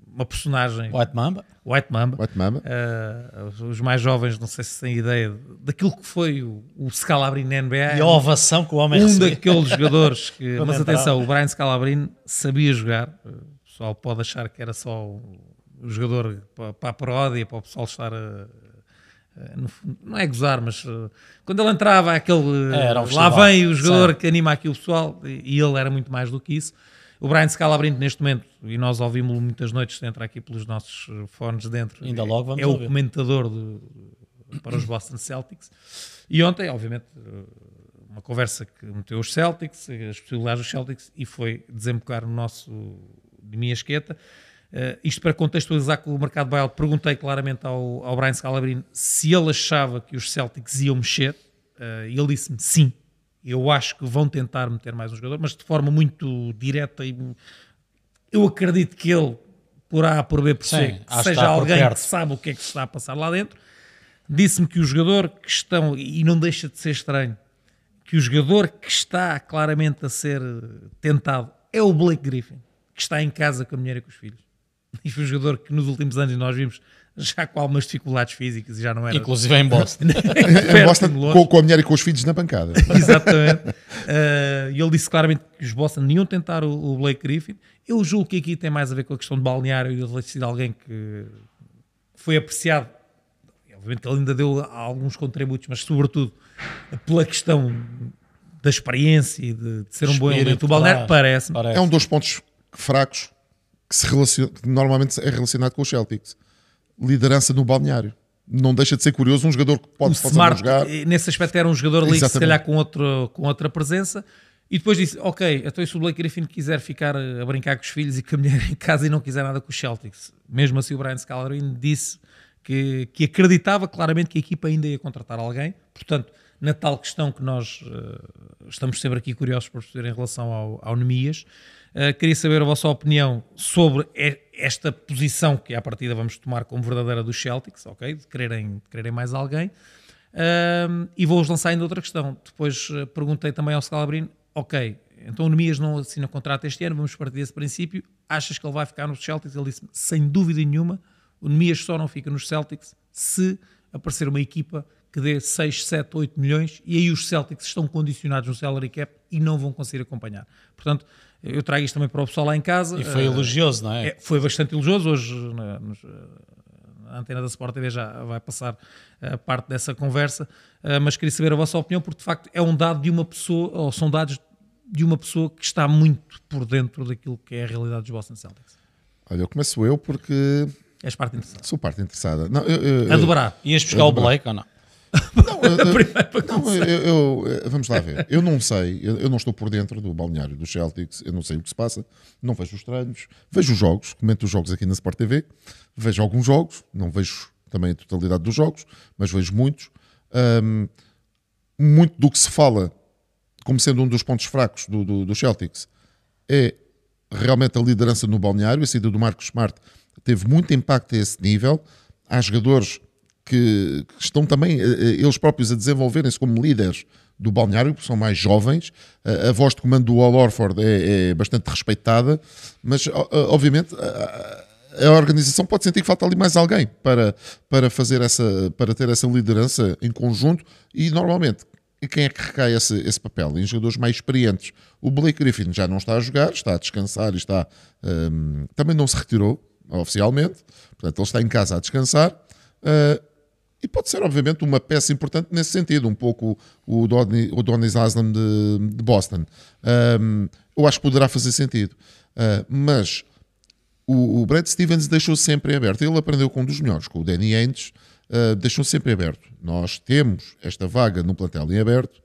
uma personagem, White Mamba. White Mamba. White Mamba. Uh, os- mais jovens, não sei se têm ideia daquilo que foi o, o Scalabrino na NBA. E a ovação que o homem um recebeu. daqueles jogadores que. Mas entrava. atenção, o Brian Scalabrino sabia jogar. O pessoal pode achar que era só o, o jogador para, para a paródia, para o pessoal estar a. fundo, não é gozar, mas uh, quando ele entrava, aquele É, um lá festival. vem o jogador Sim. que anima aqui o pessoal, e, ele era muito mais do que isso. O Brian Scalabrino, neste momento, e nós ouvimos-lo muitas noites, entra aqui pelos nossos fones dentro, Ainda é- logo vamos é o ouvir. comentador do- para os Boston Celtics. E ontem, obviamente, uma conversa que meteu os Celtics, as possibilidades dos Celtics, e foi desembocar no nosso de minha esqueta. Uh, isto para contextualizar com o mercado buyout, perguntei claramente ao, ao Brian Scalabrine se ele achava que os Celtics iam mexer, uh, e ele disse-me sim. Eu acho que vão tentar meter mais um jogador, mas de forma muito direta e eu acredito que ele, por A, por B, por Sim, C, que seja alguém que sabe o que é que se está a passar lá dentro. Disse-me que o jogador que estão, e não deixa de ser estranho, que o jogador que está claramente a ser tentado é o Blake Griffin, que está em casa com a mulher e com os filhos. E foi um jogador que nos últimos anos nós vimos já com algumas dificuldades físicas e já não era. Inclusive em Boston. Em Boston, com, com a mulher e com os filhos na bancada. Exatamente. Uh, E ele disse claramente que os Boston não iam tentar o, o Blake Griffin. Eu julgo que aqui tem mais a ver com a questão de balneário e ele ter sido alguém que foi apreciado. Obviamente que ele ainda deu alguns contributos, mas sobretudo pela questão da experiência e de, de ser um bom Espírito, elemento. O balneário claro. parece-me. Parece. É um dos pontos fracos que, se relaciona, que normalmente é relacionado com os Celtics. Liderança no balneário. Não deixa de ser curioso um jogador que pode, pode Smart, jogar. eh, nesse aspecto, era um jogador ali, se Exatamente. calhar com, outro, com outra presença. E depois disse: Ok, então e se o Blake Griffin quiser ficar eh, a brincar com os filhos e com a mulher em casa e não quiser nada com os Celtics. Mesmo assim, o Brian Scalabrine disse que, que acreditava claramente que a equipa ainda ia contratar alguém. Portanto, na tal questão que nós eh, estamos sempre aqui curiosos por perceber em relação ao, ao Nemias, eh, queria saber a vossa opinião sobre esta posição que à partida vamos tomar como verdadeira dos Celtics, ok? De quererem, de quererem mais alguém. Ahm, e vou-vos lançar ainda outra questão. Depois eh, perguntei também ao Scalabrino, ok, então o Nemias não assina contrato este ano, vamos partir desse princípio. Achas que ele vai ficar nos Celtics? Ele disse sem dúvida nenhuma, o Nemias só não fica nos Celtics se aparecer uma equipa que dê 6, 7, 8 milhões e aí os Celtics estão condicionados no salary cap e não vão conseguir acompanhar. Portanto, eu trago isto também para o pessoal lá em casa. E foi Eh, elogioso, não é? é, foi bastante elogioso. Hoje, na, nos, eh, a antena da Sport TV já vai passar a parte dessa conversa, eh, mas queria saber a vossa opinião, porque de facto é um dado de uma pessoa, ou são dados de uma pessoa que está muito por dentro daquilo que é a realidade dos Boston Celtics. Olha, eu começo eu porque És parte interessante. sou parte interessada. Não, eu, eu, A dobrar. Ias buscar o Blake ou não? Não, eu- eu- não, vamos lá ver. Eu não sei, eu, eu não estou por dentro do balneário dos Celtics, eu não sei o que se passa, não vejo os treinos, vejo os jogos, comento os jogos aqui na Sport TV, vejo alguns jogos, não vejo também a totalidade dos jogos, mas vejo muitos. Ahm, muito do que se fala como sendo um dos pontos fracos do, do, do Celtics é realmente a liderança no balneário. A saída do Marcos Smart teve muito impacto a esse nível. Há jogadores que, que estão também eh, eh, eles próprios a desenvolverem-se como líderes do balneário, porque são mais jovens. A, voz de comando do Al Orford é, é bastante respeitada, mas obviamente a, organização pode sentir que falta ali mais alguém para, para fazer essa, para ter essa liderança em conjunto e normalmente quem é que recai esse, esse papel? Em jogadores mais experientes. O Blake Griffin já não está a jogar, está a descansar e está. hum, também não se retirou oficialmente, portanto, ele está em casa a descansar. Uh, e pode ser, obviamente, uma peça importante nesse sentido, um pouco o Donny, o Donny Haslam de, de Boston. Um, eu acho que poderá fazer sentido. Uh, mas o, o Brad Stevens deixou sempre em aberto. Ele aprendeu com um dos melhores, com o Danny Ainge, uh, deixam sempre aberto. Nós temos esta vaga no plantel em aberto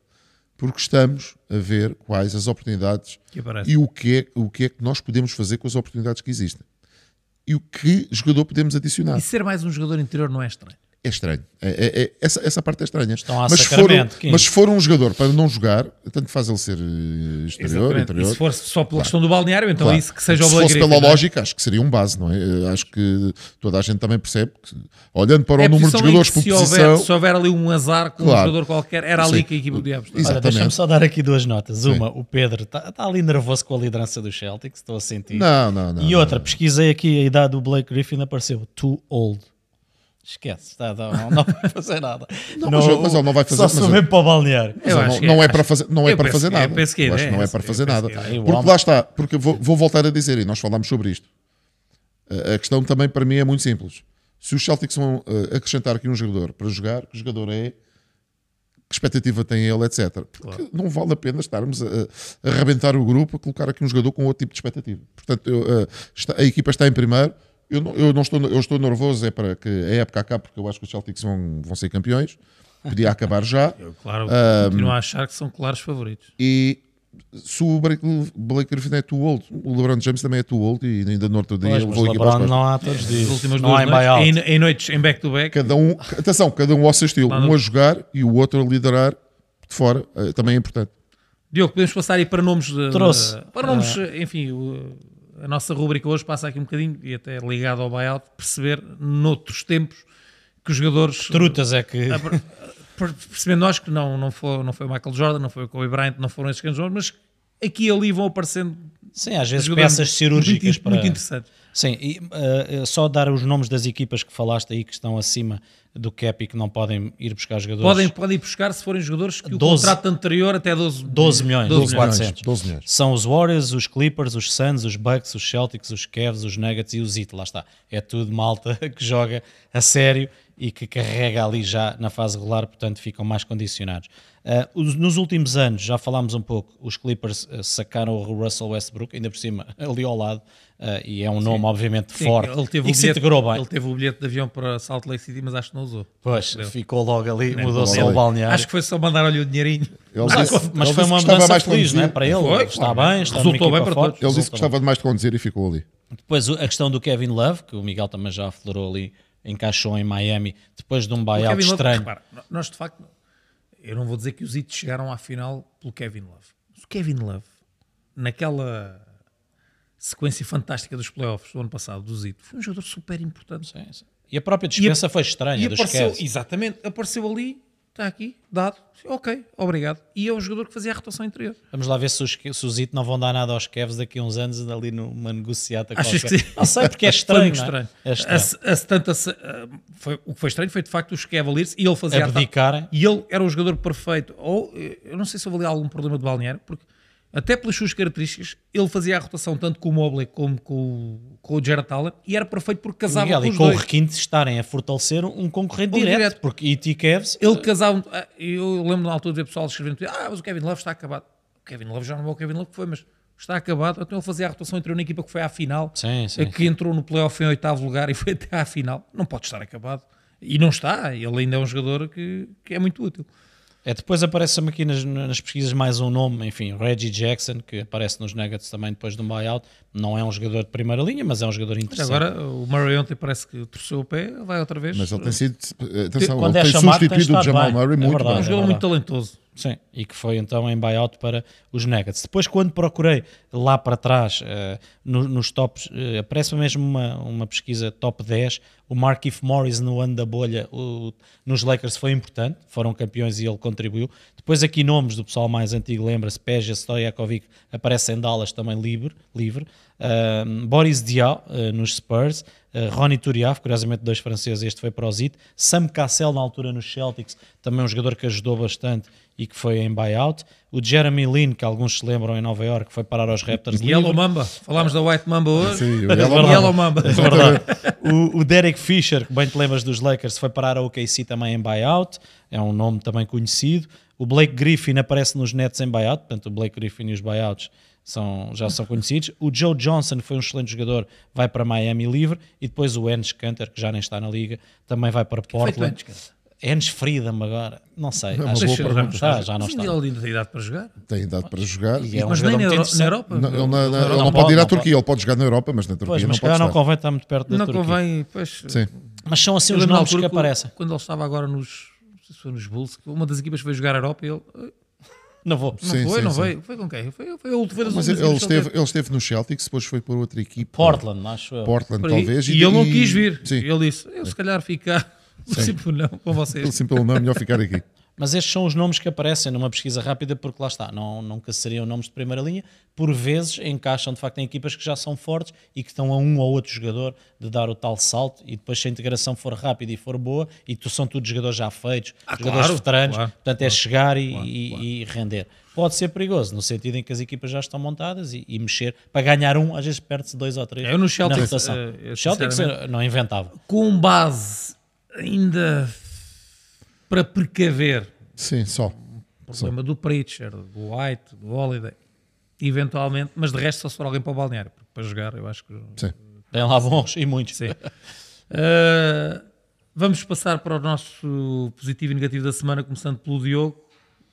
porque estamos a ver quais as oportunidades e o que, é, o que é que nós podemos fazer com as oportunidades que existem. E o que jogador podemos adicionar. E ser mais um jogador interior não é estranho é estranho. É, é, é, essa, essa parte é estranha. Estão a mas, for, mas se for um jogador para não jogar, tanto faz ele ser eh, exterior, interior. E se for só pela claro. questão do balneário, então claro. isso que seja o Se fosse pela é? lógica, acho que seria um base, não é? Eh, acho que toda a gente também percebe que, olhando para o é número de jogadores por se posição. Houver, se houver ali um azar com claro. um jogador qualquer, era ali Sim. que a equipa podia apostar. Deixa-me só dar aqui duas notas. Uma, o Pedro está tá ali nervoso com a liderança do Celtic, estou a sentir. Não, não, não. E outra, pesquisei aqui a idade do Blake Griffin, apareceu too old. Esquece, tá, não, não vai fazer nada. Não, não, mas ele não vai fazer Só se mas para o balneário. Não, não, é, para fazer, não é para fazer nada. Que é, acho não é para fazer nada. Porque lá está, porque vou, vou voltar a dizer, e nós falámos sobre isto. A questão também para mim é muito simples. Se os Celtics vão uh, acrescentar aqui um jogador para jogar, que jogador é, que expectativa tem ele, etc. Porque claro. não vale a pena estarmos a, a arrebentar o grupo a colocar aqui um jogador com outro tipo de expectativa. Portanto, eu, uh, está, a equipa está em primeiro eu não, eu não estou, eu estou nervoso é para que a época acabe, porque eu acho que os Celtics vão, vão ser campeões. Podia acabar já. Eu, claro, um, continuo a achar que são claros favoritos. E se o Blake, Blake Griffin é too old, o LeBron James também é too old e ainda no outro dia pois, vou aqui LeBron não há todos os dias. últimas não há em, em, em, noites em back-to-back. Cada um, atenção, cada um ao seu estilo. um a jogar e o outro a liderar de fora. Eh, também é importante. Diogo, podemos passar aí para nomes... Trouxe. para nomes, uh, enfim... O, a nossa rúbrica hoje passa aqui um bocadinho, e até ligado ao buyout, perceber noutros tempos que os jogadores. Trutas é que. Percebendo nós que não, não, foi, não foi o Michael Jordan, não foi o Kobe Bryant, não foram esses grandes mas aqui e ali vão aparecendo. Sim, às vezes peças cirúrgicas muito, para. Muito interessante. Sim, e uh, só dar os nomes das equipas que falaste aí que estão acima do cap e que não podem ir buscar jogadores. Podem, podem ir buscar se forem jogadores que 12, o contrato anterior até 12, 12 milhões, 12, 12 400. 12 milhões. São os Warriors, os Clippers, os Suns, os Bucks, os Celtics, os Cavs, os Nuggets e os Heat, lá está. É tudo malta que joga a sério e que carrega ali já na fase regular, portanto ficam mais condicionados. Uh, nos últimos anos, já falámos um pouco, os Clippers uh, sacaram o Russell Westbrook, ainda por cima, ali ao lado, uh, e é um nome obviamente Sim, forte ele teve e que se integrou bem. Ele teve o bilhete de avião para Salt Lake City, mas acho que não usou. Pois, ficou logo ali, mudou-se ao balneário. Acho que foi só mandar-lhe o dinheirinho. Ele mas, disse, mas ele foi uma mudança feliz, não é? Para ele, foi, está bem, está resultou bem para forte, todos. Ele disse que gostava de mais de conduzir e ficou ali. Depois a questão do Kevin Love, que o Miguel também já aflorou ali encaixou em Miami depois de um buyout estranho. Repara, nós de facto, eu não vou dizer que os Heat chegaram à final pelo Kevin Love. o Kevin Love, naquela sequência fantástica dos playoffs do ano passado, do Heat, foi um jogador super importante. Sim, sim. E a própria dispensa e, foi estranha. E apareceu, exatamente, apareceu ali está aqui, dado, ok, obrigado. E é o jogador que fazia a rotação interior. Vamos lá ver se os, se os Zito não vão dar nada aos Cavs daqui a uns anos ali numa negociata Achas qualquer. que? Não sei, porque é estranho. Foi estranho. É? É estranho. A, a, tanta, foi, o que foi estranho foi de facto os Cavaliers e ele fazia Abdicarem. E ele era o jogador perfeito. Ou, eu não sei se houve ali algum problema de balneário, porque até pelas suas características, ele fazia a rotação tanto com o Mobley como com, com o Jared Allen e era perfeito porque casava Miguel, com os e com dois. o requinte estarem a fortalecer um concorrente direto, direto, porque E.T. Cavs... Ele casava... Ah, eu lembro na altura de ver pessoal escrevendo ah, mas o Kevin Love está acabado. O Kevin Love já não é o Kevin Love que foi, mas está acabado. Então ele fazia a rotação, entrou na equipa que foi à final, sim, sim, que sim. entrou no playoff em oitavo lugar e foi até à final. Não pode estar acabado. E não está. Ele ainda é um jogador que, que é muito útil. É, depois aparece-me aqui nas, nas, pesquisas mais um nome, enfim, Reggie Jackson, que aparece nos Nuggets também depois de um buyout. Não é um jogador de primeira linha, mas é um jogador interessante. Mas agora o Murray ontem parece que torceu o pé, vai outra vez. Mas ele tem sido, atenção, Quando ele é tem chamado, substituído o Jamal bem. Murray é muito verdade, bem. É um jogador é muito talentoso. Sim, e que foi então em buyout para os Nuggets. Depois, quando procurei lá para trás, uh, no, nos tops, uh, aparece mesmo uma, uma pesquisa top 10. O Markif Morris no ano da bolha o, nos Lakers foi importante, foram campeões e ele contribuiu. Depois, aqui nomes do pessoal mais antigo, lembra-se: Peja Stojakovic aparece em Dallas também livre. livre. Uh, Boris Diaw nos Spurs. Uh, Ronnie Turiaf, curiosamente dois franceses, este foi para o Zit. Sam Cassell, na altura nos Celtics, também um jogador que ajudou bastante e que foi em buyout. O Jeremy Lin, que alguns se lembram em Nova York, foi parar aos Raptors. Yellow Mamba, falámos da White Mamba hoje. Sim, o Yellow, Yellow Mamba. É verdade. o, o, Derek Fisher, que bem te lembras dos Lakers, foi parar ao OKC também em buyout. É um nome também conhecido. O Blake Griffin aparece nos Nets em buyout, portanto o Blake Griffin e os buyouts são, já são conhecidos. O Joe Johnson foi um excelente jogador, vai para Miami livre. E depois o Enes Kanter, que já nem está na liga, também vai para Portland. Enes Freedom agora, não sei. É uma acho boa que pergunta. já, já não está. ele ainda tem idade para jogar. Tem idade para jogar. E é um mas nem na, Euro- na Europa. Não, ele, não- Na ele não, Não pode ir à pode, não Turquia, ele pode jogar na Europa, mas na Turquia Pois, não mas se pode não convém estar muito perto da Não Turquia. convém, pois. Sim. Mas são assim Eu os na nomes que aparecem. Quando ele estava agora nos. Não nos Bulls, uma das equipas foi jogar a Europa e ele. "Eh, Não vou. Não Sim, foi, sim, não sim. veio. Foi com quem? Foi, foi, foi das Mas ele esteve, ele esteve no Celtics, depois foi por outra equipa. Portland, acho eu. Portland, Por talvez. E, ele não quis vir. Sim. Ele disse: Eu se calhar ficar. Não, com vocês. sim, pelo nome, é melhor ficar aqui. Mas estes são os nomes que aparecem numa pesquisa rápida, porque lá está, não, nunca seriam nomes de primeira linha. Por vezes encaixam de facto em equipas que já são fortes e que estão a um ou outro jogador de dar o tal salto. E depois, se a integração for rápida e for boa, e tu são todos jogadores já feitos, Ah, jogadores claro, veteranos, claro, portanto é chegar e, e- e render. Pode ser perigoso, no sentido em que as equipas já estão montadas e, e mexer. Para ganhar um, às vezes perde-se dois ou três Eu no na Celtics, rotação. eh, eu eh, não inventava. Com base ainda para precaver Sim, só. o problema do Pritchard, do White, do Holiday, eventualmente, mas de resto só se for alguém para o balneário, porque para jogar eu acho que. Sim. Tem lá bons e muitos. Sim. Uh, vamos passar para o nosso positivo e negativo da semana, começando pelo Diogo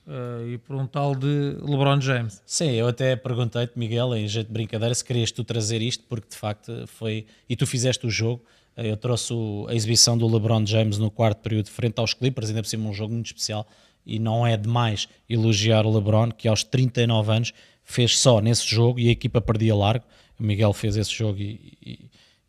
uh, e por um tal de LeBron James. Sim, eu até perguntei-te, Miguel, em jeito de brincadeira, se querias tu trazer isto, porque de facto foi. E tu fizeste o jogo. Eu trouxe a exibição do LeBron James no quarto período, frente aos Clippers, ainda por cima um jogo muito especial. E não é demais elogiar o LeBron, que aos 39 anos fez só nesse jogo e a equipa perdia largo. O Miguel fez esse jogo e, e-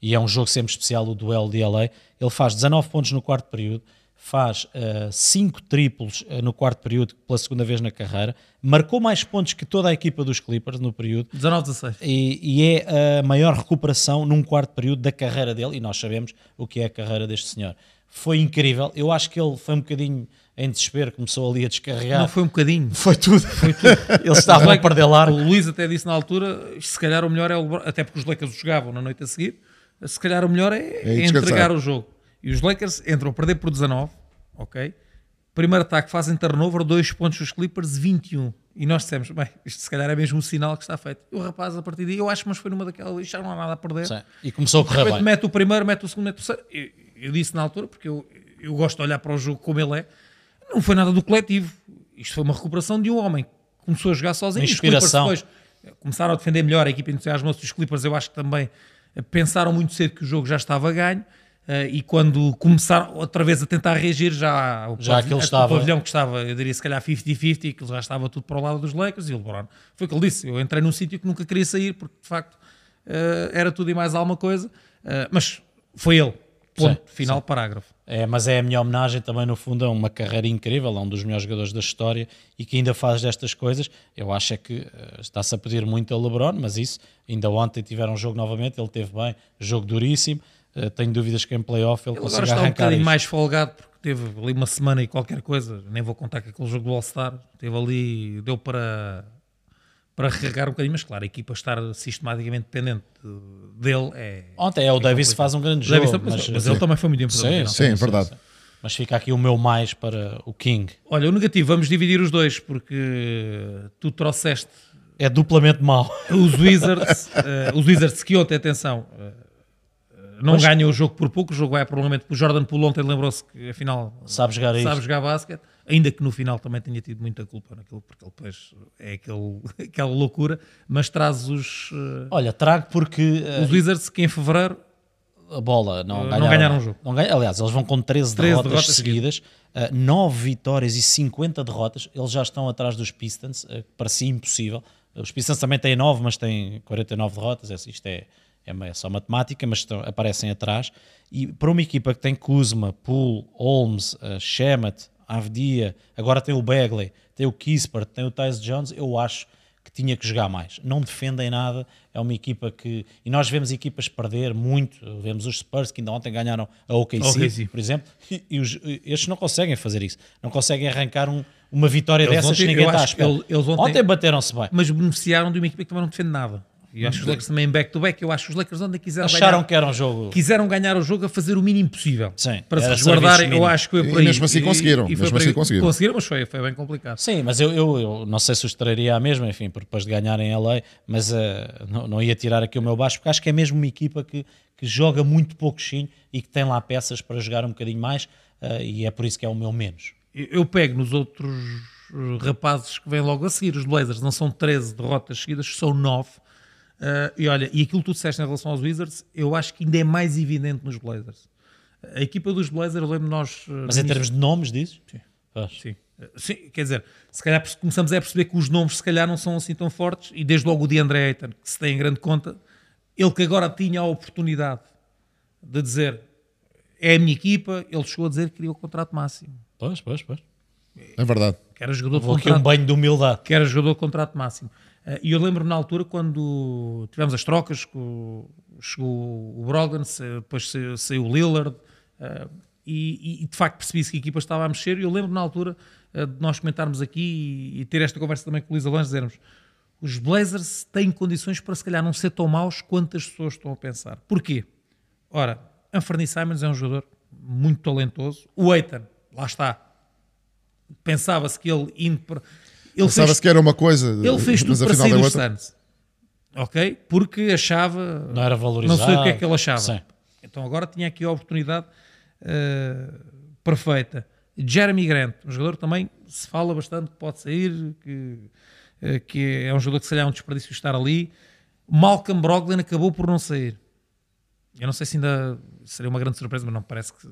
e é um jogo sempre especial, o duelo de LA. Ele faz 19 pontos no quarto período, faz 5 triplos eh, no quarto período pela segunda vez na carreira, marcou mais pontos que toda a equipa dos Clippers no período 19-16. e, e é a maior recuperação num quarto período da carreira dele e nós sabemos o que é a carreira deste senhor. Foi incrível, eu acho que ele foi um bocadinho em desespero, começou ali a descarregar. Não foi um bocadinho. Foi tudo. Eles estavam a perder largo. O Luís até disse na altura: se calhar o melhor é o LeBron, até porque os Lakers jogavam na noite a seguir. Se calhar o melhor é, é entregar o jogo. E os Lakers entram a perder por 19, ok? Primeiro ataque fazem turnover, dois pontos os Clippers, 21. E nós dissemos: bem, isto se calhar é mesmo um sinal que está feito. E o rapaz, a partir daí, eu acho, mas foi numa daquelas, já não há nada a perder. Sim, E começou a correr repente bem. mete o primeiro, mete o segundo, mete o terceiro. Eu, eu disse na altura, porque eu, eu gosto de olhar para o jogo como ele é, não foi nada do coletivo. Isto foi uma recuperação de um homem que começou a jogar sozinho. Os Clippers Inspiração. depois começaram a defender melhor, a equipa entusiasmou-se. Os Clippers, eu acho que também pensaram muito cedo que o jogo já estava ganho. Eh, e quando começaram outra vez a tentar reagir, já, o Já pavilhão- aquilo o estava- pavilhão que estava, eu diria se calhar 50-50, que já estava tudo para o lado dos Lakers e o LeBron. Foi o que ele disse. Eu entrei num sítio que nunca queria sair, porque de facto eh, era tudo e mais alguma coisa. Eh, mas foi ele. Ponto. Sim, final, parágrafo. É, mas é a minha homenagem também, no fundo, a uma carreira incrível, a um dos melhores jogadores da história e que ainda faz destas coisas. Eu acho é que está-se a pedir muito a LeBron, mas isso, ainda ontem tiveram um jogo novamente, ele teve bem, jogo duríssimo. Eh, tenho dúvidas que em playoff ele, Ele agora consiga está um arrancar bocadinho isto. mais folgado porque teve ali uma semana e qualquer coisa. Nem vou contar que aquele jogo do All-Star teve ali, deu para, para recarregar um bocadinho, mas claro, a equipa estar sistematicamente dependente de- dele é. Ontem é o Davis faz um grande O Davis- jogo, mas, mas, ele também foi muito importante. Sim. Sim, é verdade. mas fica aqui o meu mais para o King. Olha, o negativo, vamos dividir os dois porque tu trouxeste É duplamente mau. os Wizards, eh, os Wizards que ontem, atenção, eh, não Pois. ganham o jogo por pouco, o jogo vai prolongamento. O Jordan Poole ontem lembrou-se que afinal Sabe jogar isso. sabe jogar basquete, ainda que no final também tenha tido muita culpa naquilo, porque ele depois é aquele, aquela loucura, mas traz os, eh, Olha, trago porque eh, os Wizards que em fevereiro a bola não, Uh, não ganharam, ganharam o jogo. Não ganha- aliás, eles vão com 13, 13 derrotas, derrotas seguidas, 9 vitórias e 50 derrotas. Eles já estão atrás dos Pistons, uh, parecia impossível. Os Pistons também têm 9, mas têm 49 derrotas. Esse- Isto é, é só matemática, mas estão- aparecem atrás. E para uma equipa que tem Kuzma, Poole, Holmes, uh, Shemet, Avdia, agora tem o Bagley, tem o Kispert, tem o Tyus Jones, eu acho que tinha que jogar mais. Não defendem nada, é uma equipa que. E nós vemos equipas perder muito. Vemos os Spurs que ainda ontem ganharam a OKC, OKC. por exemplo, e, e os, estes não conseguem fazer isso. Não conseguem arrancar um- uma vitória Eles dessas ontem- ninguém está à espera. ele- eles ontem- bateram-se bem. mas beneficiaram de uma equipa que também não defende nada. E eu acho que os Lakers também back-to-back, eu acho que os Lakers onde quiseram Acharam ganhar, que era um jogo. quiseram ganhar o jogo a fazer o mínimo possível. Sim, para se resguardarem, eu acho que foi E por aí. mesmo assim conseguiram, foi mesmo por aí. assim conseguiram. Conseguiram, mas foi, foi bem complicado. Sim, mas eu, eu, eu não sei se os traria a mesma, enfim, por depois de ganharem a lei, mas eh, não, não ia tirar aqui o meu baixo, porque acho que é mesmo uma equipa que, que joga muito pouco chinho e que tem lá peças para jogar um bocadinho mais, eh, e é por isso que é o meu menos. Eu eu pego nos outros eh, rapazes que vêm logo a seguir, os Blazers, não são 13 derrotas seguidas, são 9. Eh, e olha, e aquilo que tu disseste em relação aos Wizards, eu acho que ainda é mais evidente nos Blazers. A equipa dos Blazers, lembro nós. eh, Mas em termos de nomes, dizes? Sim. Sim. Eh, Sim, quer dizer, se calhar começamos a perceber que os nomes se calhar não são assim tão fortes e desde logo o de André Ayton, que se tem em grande conta, ele que agora tinha a oportunidade de dizer é a minha equipa, ele chegou a dizer que queria o contrato máximo, Pois, pois, pois. É verdade. que era jogador de Vou aqui contrato um banho de humildade. que era jogador de contrato máximo. Eh, E eu lembro na altura quando tivemos as trocas, chegou o Brogdon, depois sa- saiu o Lillard, eh, e, e, de facto percebi-se que a equipa estava a mexer. E eu lembro na altura eh, de nós comentarmos aqui e, e ter esta conversa também com o Luís Alonso, dizermos os Blazers têm condições para se calhar não ser tão maus quanto as pessoas estão a pensar. Porquê? Ora, Anthony Simons é um jogador muito talentoso. O Eitan, lá está. Pensava-se que ele indo para. Ele fez Pensava-se que era uma coisa, ele fez tudo mas para afinal sair é outra. Suns. Ok? Porque achava. Não era valorizado. Não sei o que é que ele achava. Sim. Então agora tinha aqui a oportunidade eh, perfeita. Jeremy Grant, um jogador que também se fala bastante que pode sair, que, eh, que é um jogador que se calhar é um desperdício estar ali. Malcolm Brogdon acabou por não sair. Eu não sei se ainda seria uma grande surpresa, mas não parece que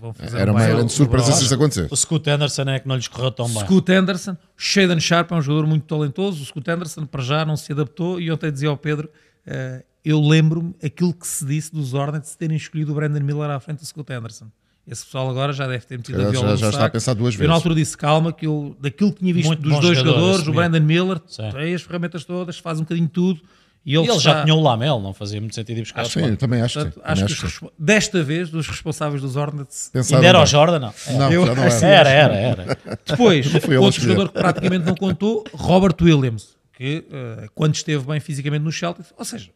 vão fazer Era um uma grande surpresa se isso acontecer. O Scoot Anderson é que não lhes correu tão bem. Scoot Anderson, Shaden Sharp é um jogador muito talentoso. O Scoot Anderson, para já, não se adaptou. E ontem dizia ao Pedro: eh, Eu lembro-me aquilo que se disse dos Hornets terem escolhido o Brandon Miller à frente do Scoot Anderson. Esse pessoal agora já deve ter metido a viola já- já está a pensar duas Eu vezes. na altura disse: Calma, que eu daquilo que tinha visto Muito dos dois jogador, jogadores, esse o. Brandon Miller, tem as ferramentas todas, faz um bocadinho de tudo. E E ele, ele está- já tinha o Lamel, não fazia muito sentido ir buscar. Sim, eu também acho que sim. Portanto, Também acho que acho os que sim. respo- desta vez, dos responsáveis dos Hornets, Pensaram Ainda era o bem. Jordan, não. Não, Eu não acho- era. Era, era, era. Depois, ele outro jogador que praticamente não contou, Robert Williams, que eh, quando esteve bem fisicamente no Celtics, ou seja,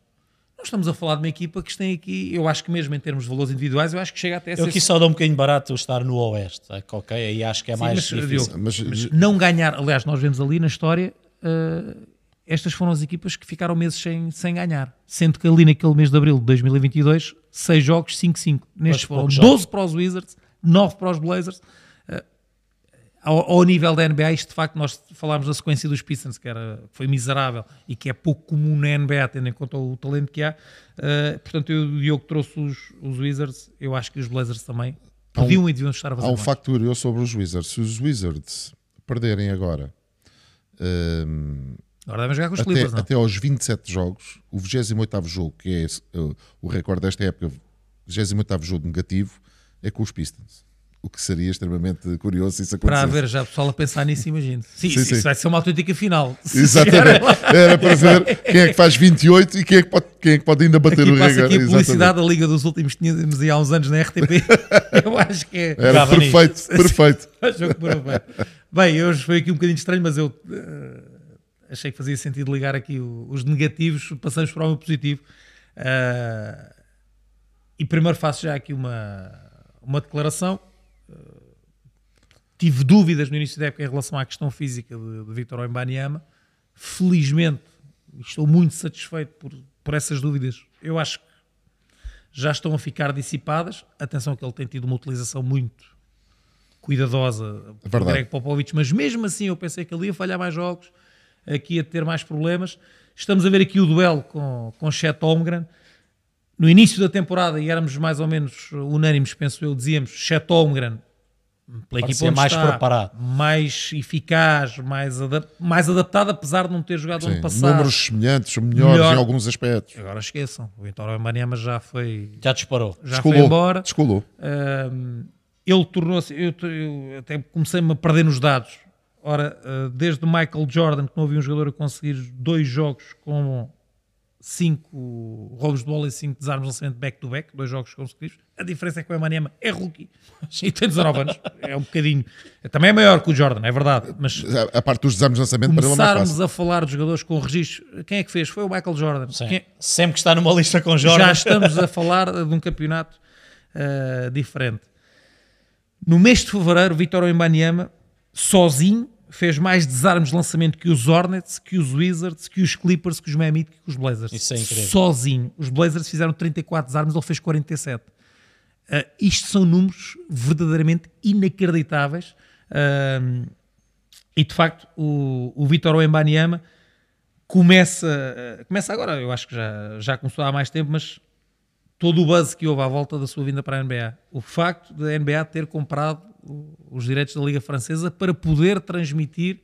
nós estamos a falar de uma equipa que tem aqui, eu acho que mesmo em termos de valores individuais, eu acho que chega até a Eu ser... aqui só dou um bocadinho barato estar no Oeste. é que, Ok, aí acho que é Sim, mais mas, difícil. Diogo, Mas, mas não ganhar, aliás, nós vemos ali na história, eh, estas foram as equipas que ficaram meses sem, sem ganhar. Sendo que ali naquele mês de abril de 2022, 6 jogos, 5-5. Nestes foram poucos 12 jogos. para os Wizards, 9 para os Blazers. Eh, ao, ao nível da NBA, isto de facto, nós falámos da sequência dos Pistons, que era, que foi miserável e que é pouco comum na NBA, tendo em conta o talento que há. Eh, portanto, eu, o Diogo trouxe os, os Wizards, eu acho que os Blazers também Há um- podiam e deviam estar a fazer Há um mais. facto curioso sobre os Wizards. Se os Wizards perderem agora hum, Agora devem jogar com os até, Clippers, não? até aos 27 jogos, o 28 jogo, que é esse, uh, o recorde desta época, 28 jogo negativo, é com os Pistons. O que seria extremamente curioso se isso Para acontecesse. haver já pessoal a pensar nisso, imagino. Sim, Sim, isso, sim. vai ser uma autêntica final. Exatamente. Era para ver quem é que faz 28 e quem é que pode, quem é que pode ainda bater Aqui o recorde. aqui a publicidade Exatamente. da Liga dos Últimos tínhamos há uns anos na RTP. Eu acho que é. Era perfeito, perfeito. Acho que foram bem. Hoje foi aqui um bocadinho estranho, mas eu eh, achei que fazia sentido ligar aqui o- os negativos, passamos para o meu positivo. Ah, e primeiro faço já aqui uma, uma declaração. Ah, tive dúvidas no início da época em relação à questão física de, de Victor Wembanyama. Felizmente, estou muito satisfeito por, por essas dúvidas. Eu acho que já estão a ficar dissipadas. Atenção que ele tem tido uma utilização muito cuidadosa por. Greg Popovich, mas mesmo assim eu pensei que ele ia falhar mais jogos, aqui ia ter mais problemas. Estamos a ver aqui o duelo com, com Chet Holmgren. No início da temporada, e éramos mais ou menos unânimes, penso eu, dizíamos Chet Holmgren, pela equipa Parecia onde mais está, preparado. mais eficaz, mais, adap- mais adaptado, apesar de não ter jogado Sim, ano passado. números semelhantes, melhores Melhor. em alguns aspectos. Agora esqueçam, o Vitor Wembanyama já foi, Já disparou. já foi Descolou. embora. Descolou. Ahm, ele tornou-se. Eu, eu até comecei-me a perder nos dados. Ora, ah, desde o Michael Jordan, que não havia um jogador a conseguir dois jogos com 5 roubos de bola e 5 desarmes de lançamento back-to-back, dois jogos consecutivos. A diferença é que o Embanyama é rookie e tem 19 anos, é um bocadinho. Também é maior que o Jordan, é verdade, mas A, parte dos exames de lançamento para ele é mais começarmos fácil. a falar dos jogadores com registro, quem é que fez? Foi o Michael Jordan. Sim. Quem- Sempre que está numa lista com Jordan. já estamos a falar de um campeonato ah, diferente. No mês de fevereiro, Vitor Wembanyama, sozinho, fez mais desarmes de lançamento que os Hornets, que os Wizards, que os Clippers, que os Miami, que os Blazers. Isso é incrível. Sozinho. Os Blazers fizeram 34 desarmes, ele fez 47. Ah, isto são números verdadeiramente inacreditáveis. Ah, e de facto, o, o Vitor Wembanyama começa, eh, começa agora, eu acho que já, já começou há mais tempo, mas todo o buzz que houve à volta da sua vinda para a NBA, o facto da NBA ter comprado os direitos da Liga Francesa para poder transmitir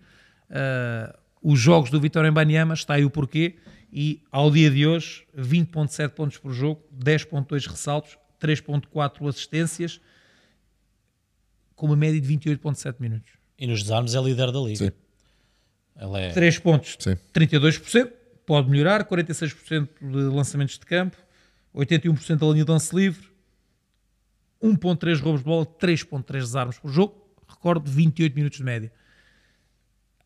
eh, os jogos do Vitória Embanyama, está aí o porquê, e ao dia de hoje, 20.7 pontos por jogo, 10.2 ressaltos, 3.4 assistências, com uma média de 28.7 minutos. E nos desarmes é líder da liga. Sim. Ele é 3 pontos, Sim. 32%, pode melhorar, 46% de lançamentos de campo, 81% da linha de lance livre, 1.3 roubos de bola, 3.3 desarmes por jogo, recordo 28 minutos de média.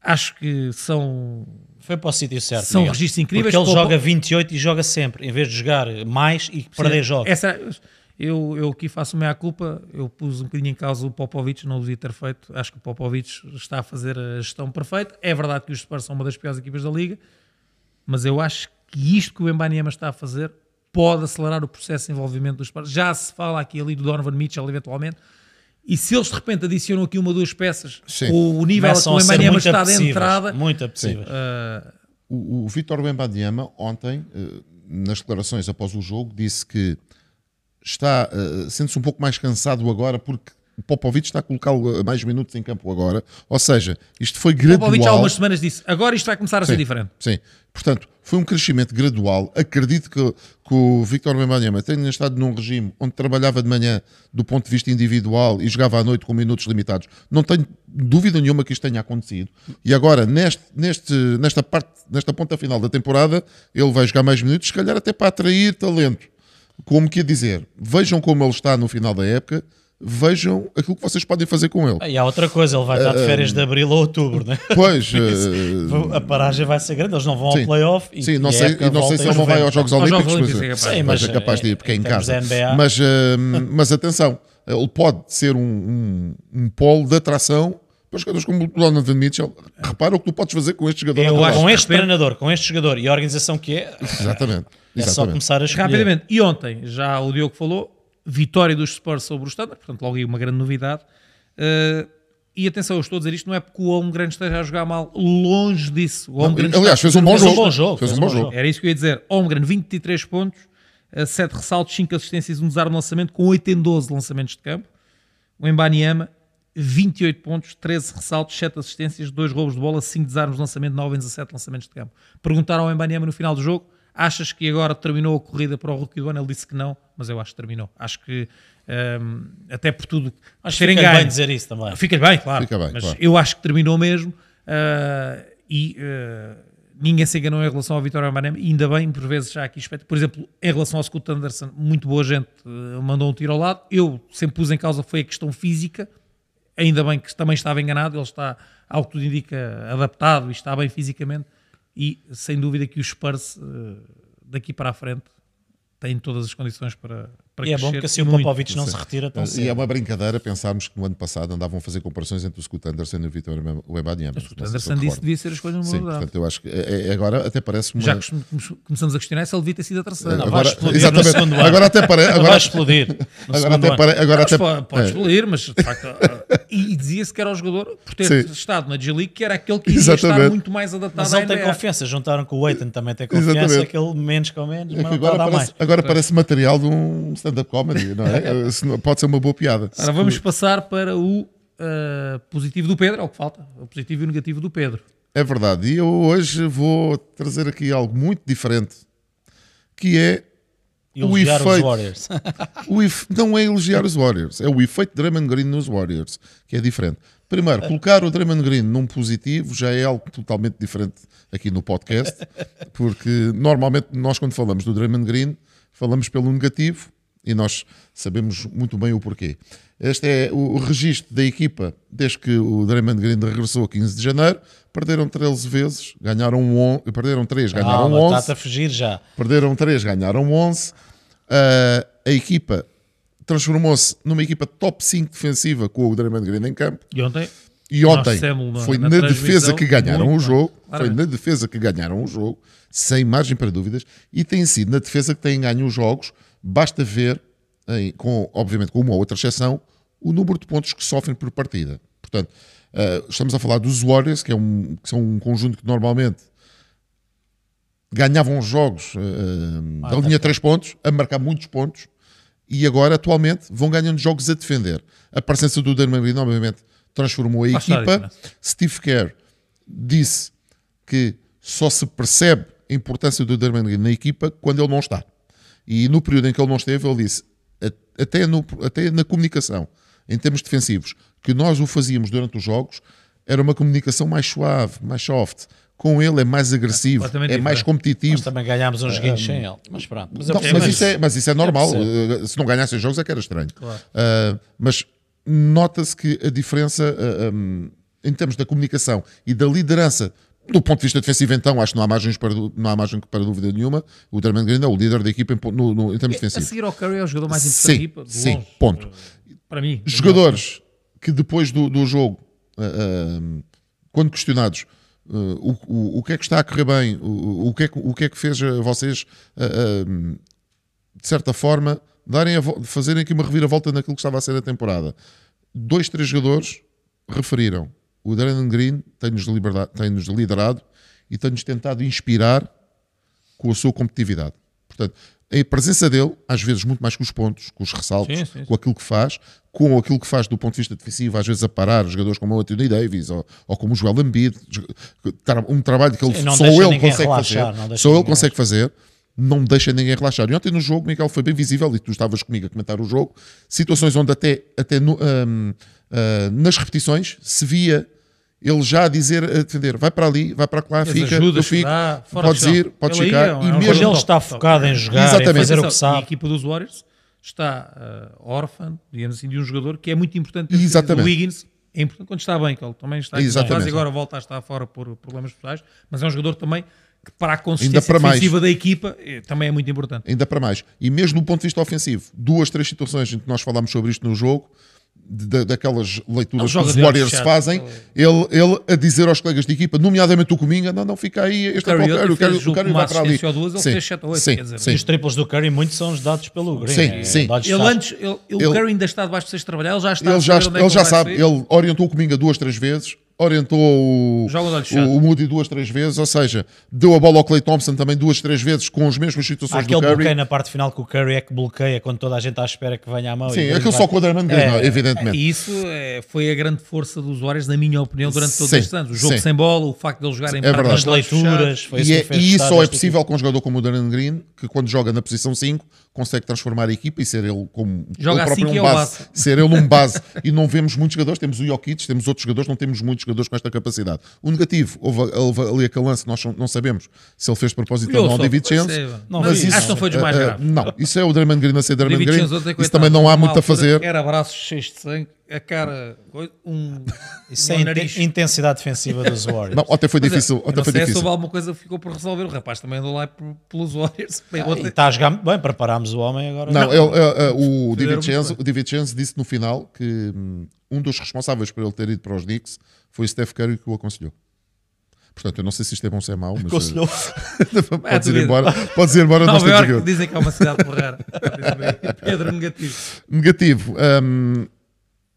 Acho que são Foi para o sítio certo. São Miguel. registros incríveis. Porque ele joga 28 e joga sempre, em vez de jogar mais e perder jogos. Essa, eu, eu aqui faço a minha culpa, eu pus um bocadinho em causa o Popovic, não o devia ter feito. Acho que o Popovic está a fazer a gestão perfeita. É verdade que os Spurs são uma das piores equipas da liga, mas eu acho que isto que o Embanyama está a fazer pode acelerar o processo de envolvimento dos Spurs. Já se fala aqui ali do Donovan Mitchell, eventualmente. E se eles de repente adicionam aqui uma ou duas peças, Sim. o, nível que o ser Embanyama muito está de entrada, Muito apetecíveis. O, o Vitor Wembanyama ontem, eh, nas declarações após o jogo, disse que está eh, sente-se um pouco mais cansado agora porque o Popovic está a colocá-lo a mais minutos em campo agora. Ou seja, isto foi o gradual. Popovic há algumas semanas disse, agora isto vai começar a ser Sim, diferente. Sim. Portanto, foi um crescimento gradual. Acredito que, que o Victor Wembanyama tenha estado num regime onde trabalhava de manhã do ponto de vista individual e jogava à noite com minutos limitados. Não tenho dúvida nenhuma que isto tenha acontecido. E agora, neste, neste, nesta parte, nesta ponta final da temporada, ele vai jogar mais minutos, se calhar até para atrair talento. Como que dizer, vejam como ele está no final da época, vejam aquilo que vocês podem fazer com ele. E há outra coisa, ele vai estar de férias de abril a outubro, né? Pois, a paragem vai ser grande, eles não vão Sim. ao playoff. E, Sim, não e a sei, e não sei se ele não vai aos Jogos Olímpicos. Mas- é capaz. Sim, mas é capaz de ir, porque é em casa. Mas, mas atenção, ele pode ser um, um, um polo de atração para jogadores como o Donovan Mitchell. Repara o que tu podes fazer com este jogador. Eu acho com este treinador, com este jogador e a organização que é, Exatamente. é só exatamente. começar a escolher. Rapidamente, e ontem, já o Diogo falou, vitória dos Spurs sobre o Standard, portanto, logo aí uma grande novidade. Uh, e atenção, eu estou a dizer isto não é porque o Holmgren esteja a jogar mal, longe disso. O Holmgren Aliás, está- fez um bom Fez um jogo. bom jogo, Fez um bom jogo. Era isso que eu ia dizer. Holmgren, 23 pontos, 7 ressaltos, 5 assistências, um desarme de lançamento, com 8 em 12 lançamentos de campo. O Embanyama, 28 pontos, 13 ressaltos, 7 assistências, 2 roubos de bola, 5 desarmes de lançamento, 9 em 17 lançamentos de campo. Perguntaram ao Embanyama no final do jogo, achas que agora terminou a corrida para o Rookie do ano? Ele disse que não, mas eu acho que terminou. Acho que, ehm, até por tudo, Acho que serem fica bem dizer isso também. Fica bem, claro. Fica bem, mas claro. eu acho que terminou mesmo ah, e ah, ninguém se enganou em relação ao Vitória. E ainda bem, por vezes já aqui espeto. Por exemplo, em relação ao Scott Anderson, muito boa gente ah, mandou um tiro ao lado. Eu sempre pus em causa foi a questão física. Ainda bem que também estava enganado. Ele está, ao que tudo indica, adaptado e está bem fisicamente. E sem dúvida que os Spurs ah, daqui para a frente têm todas as condições para, para E é bom porque assim o muito. Popovic não se retira tão E é cedo. uma brincadeira pensarmos que no ano passado andavam a fazer comparações entre o Scott Anderson e o Vitor Wembanyama. O Scott Anderson disse que devia ser a escolha número Sim, portanto, eu acho que é- é- agora até parece uma. Já que come- começamos a questionar se ele devia ter sido a terceira. Não, agora, vai explodir no exatamente. segundo ano. Agora até parece. Ele vai Agora, explodir. no agora até ano. pare- agora até- pode, é. explodir, mas de facto. e dizia-se que era o jogador, por ter Sim. estado na G-League, que era aquele que Exatamente. estar muito mais adaptado Mas à ele tem confiança, juntaram com o Aiton também tem confiança, Exatamente. aquele menos com menos, É mas que a agora parece, mais. agora parece material de um stand-up comedy, não é? Pode ser uma boa piada. Ora, vamos passar para o ah, positivo do Pedro, é o que falta. O positivo e o negativo do Pedro. É verdade. E eu hoje vou trazer aqui algo muito diferente, que é Elogiar os efeito- Warriors. O efe- Não é elogiar os Warriors, é o efeito Draymond Green nos Warriors, que é diferente. Primeiro, colocar o Draymond Green num positivo já é algo totalmente diferente aqui no podcast, porque normalmente nós, quando falamos do Draymond Green, falamos pelo negativo e nós sabemos muito bem o porquê. Este é o registro da equipa desde que o Draymond Green regressou a 15 de janeiro. Perderam 13 vezes, ganharam 11, perderam 3, ganharam Calma, 11. está-te a fugir já. Perderam 3, ganharam 11. Ah, a equipa transformou-se numa equipa top 5 defensiva com o Draymond Green em campo. E ontem, E ontem na- foi na na, defesa que ganharam o jogo. bem, Foi na defesa que ganharam o jogo, sem margem para dúvidas. E tem sido na defesa que têm ganho os jogos. Basta ver, em- com, obviamente com uma ou outra exceção, o número de pontos que sofrem por partida. Portanto, ah, estamos a falar dos Warriors, que, é um, que são um conjunto que normalmente ganhavam os jogos ah, da linha 3 pontos, a marcar muitos pontos, e agora, atualmente, vão ganhando jogos a defender. A presença do Draymond Green, obviamente, transformou a equipa. Steve Kerr disse que só se percebe a importância do Draymond Green na equipa quando ele não está. E no período em que ele não esteve, ele disse, "A- até, no- até na comunicação, em termos defensivos, que nós o fazíamos durante os jogos, era uma comunicação mais suave, mais soft. Com ele é mais agressivo, é completamente mais competitivo. Nós também ganhámos uns joguinhos sem ele. Mas pronto. Mas, Não, percebo mas, isso. é, mas isso é normal. Uh, Se não ganhassem jogos é que era estranho. Uh, mas nota-se que a diferença uh, um, em termos da comunicação e da liderança, do ponto de vista defensivo, então, acho que não há, margens para, não há margem para dúvida nenhuma. O Draymond Green é o líder da equipa em, no- no- em termos a defensivos. seguir ao Curry é o jogador mais importante Sim, da equipa. sim, longe. ponto. Para mim. Jogadores que depois do, do jogo, uh, uh, quando questionados, uh, o, o, o que é que está a correr bem, o, o, que, é que, o que é que fez uh, vocês, uh, uh, de certa forma, darem a fazerem aqui uma reviravolta naquilo que estava a ser a temporada. Dois, três jogadores referiram. O Draymond Green tem-nos tem-nos liderado e tem-nos tentado inspirar com a sua competitividade. Portanto, a presença dele, às vezes muito mais com os pontos, com os ressaltos, Sim, sim, sim. com aquilo que faz, com aquilo que faz do ponto de vista defensivo, às vezes a parar jogadores como o Anthony Davis ou, ou como o Joel Embiid, um trabalho que ele, só ele consegue relaxar, fazer, só ele consegue fazer, não deixa ninguém relaxar. E ontem no jogo, Miguel, foi bem visível, e tu estavas comigo a comentar o jogo, situações onde até, até no- hum, ah, nas repetições se via ele já a dizer, a defender, vai para ali, vai para lá, fica, que fico, dá, podes ir, podes Ele ficar, é um- e é mesmo ele está focado em jogar, em Exatamente. fazer o que Atenção, e a sabe. equipa dos Warriors está uh, órfã, digamos assim, de um jogador que é muito importante. Exatamente. O Wiggins é importante quando está bem, que ele também está em Exatamente. fase e agora volta a estar fora por problemas pessoais, mas é um jogador também que para a consistência para mais. defensiva da equipa eh, também é muito importante. ainda para mais. E mesmo do ponto de vista ofensivo, duas, três situações em que nós falámos sobre isto no jogo, da- daquelas leituras que os Warriors fechados. fazem, ele, ele a dizer aos colegas de equipa, nomeadamente o Cominga, não, não, fica aí, este é para o Curry Curry, o ontem fez, Curry, o Curry vai para ali. duas, ele fez sete ou oito, sim, quer dizer, sim. Os triplos do Curry, muitos são dados pelo Green. Sim, é, sim. de olhos Ele antes, ele, ele- o Curry ainda está debaixo de seis trabalhar, ele já está Ele já, é que ele já sabe, ele orientou o Cominga duas, três vezes, orientou o, o, o Moody duas, três vezes, ou seja, deu a bola ao Clay Thompson também duas, três vezes com as mesmas situações aquele do Curry. bloqueio na parte final que o Curry é que bloqueia quando toda a gente está à espera que venha à mão. e Sim, aquilo vai- só com o Draymond Green, É, evidentemente. E isso é, foi a grande força dos Warriors, na minha opinião, durante todos Sim, estes anos. O jogo sim. sem bola, o facto de eles jogarem É verdade. As leituras, foi isso E, que é- e isso só é possível com um jogador como o Draymond Green, que quando joga na posição 5 consegue transformar a equipa e ser ele como Joga ele assim próprio que um é base, ser ele um base. e não vemos muitos jogadores, temos o Jokic, temos outros jogadores, não temos muitos jogadores com esta capacidade. O negativo, houve, houve ali aquele lance, nós não sabemos se ele fez propósito ou não, David Chance. Não, mas isso, acho que não foi dos mais Eh, graves. não, isso é o Draymond Green a ser Draymond Green. Isso também não há muito a fazer. Era braços cheios de sangue, a cara, um, Isso é um a nariz. inte- intensidade defensiva dos Warriors. Não, ontem foi é, difícil. eu Ontem não foi sei se difícil. houve alguma coisa que ficou por resolver. O rapaz também andou lá pelos Warriors. Bem, E ontem- está a jogar bem, preparámos o homem agora. Não, ele, eh, eh, o, Fizeram David muito Chance, bem. o David Chance disse no final que hum, um dos responsáveis por ele ter ido para os Knicks foi o Steph Curry que o aconselhou. Portanto, eu não sei se isto é bom ou se é mau, mas eh, Aconselhou. podes ir embora. Podes ir embora, nós temos York dizem que é uma cidade porreira. Pedro negativo. Negativo. hum,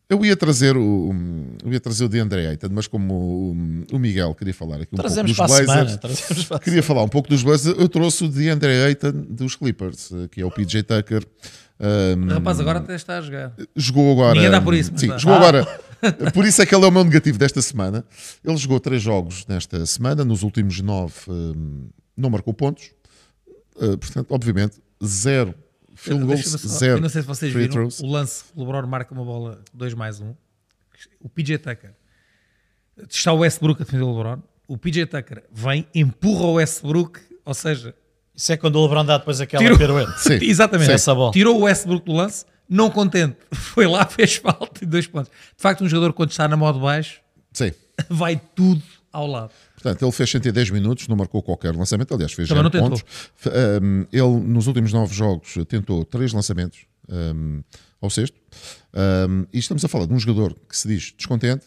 eu ia trazer o um, eu ia trazer o DeAndre Ayton, mas como o, o Miguel queria falar aqui um Trazemos pouco para a dos semana. Blazers, Trazemos para a queria falar um pouco dos Blazers, eu trouxe o DeAndre Ayton dos Clippers, eh, que é o PJ Tucker. Hum, O rapaz agora até está a jogar. jogou agora. Ninguém dá por isso, Sim, jogou Ah. agora. Por isso é que ele é o meu negativo desta semana. Ele jogou três jogos nesta semana, nos últimos nove hum, não marcou pontos. Uh, portanto, obviamente, zero field goals, zero. Eu não sei se vocês free viram throws. o lance o LeBron marca uma bola 2 mais 1. O PJ Tucker está o Westbrook a defender o LeBron. O PJ Tucker vem, empurra o Westbrook, ou seja, Isso é quando o LeBron dá depois aquela Tirou- pirueta. Sim. Exatamente. Sim. Essa bola. Tirou o Westbrook do lance, não contente, foi lá, fez falta e dois pontos. De facto, um jogador quando está na modo baixo Sim. vai tudo ao lado. Portanto, ele fez 110 minutos, não marcou qualquer lançamento, aliás, fez Também 0 não pontos. Um, ele, nos últimos 9 jogos, tentou 3 lançamentos um, ao sexto. Um, e estamos a falar de um jogador que se diz descontente,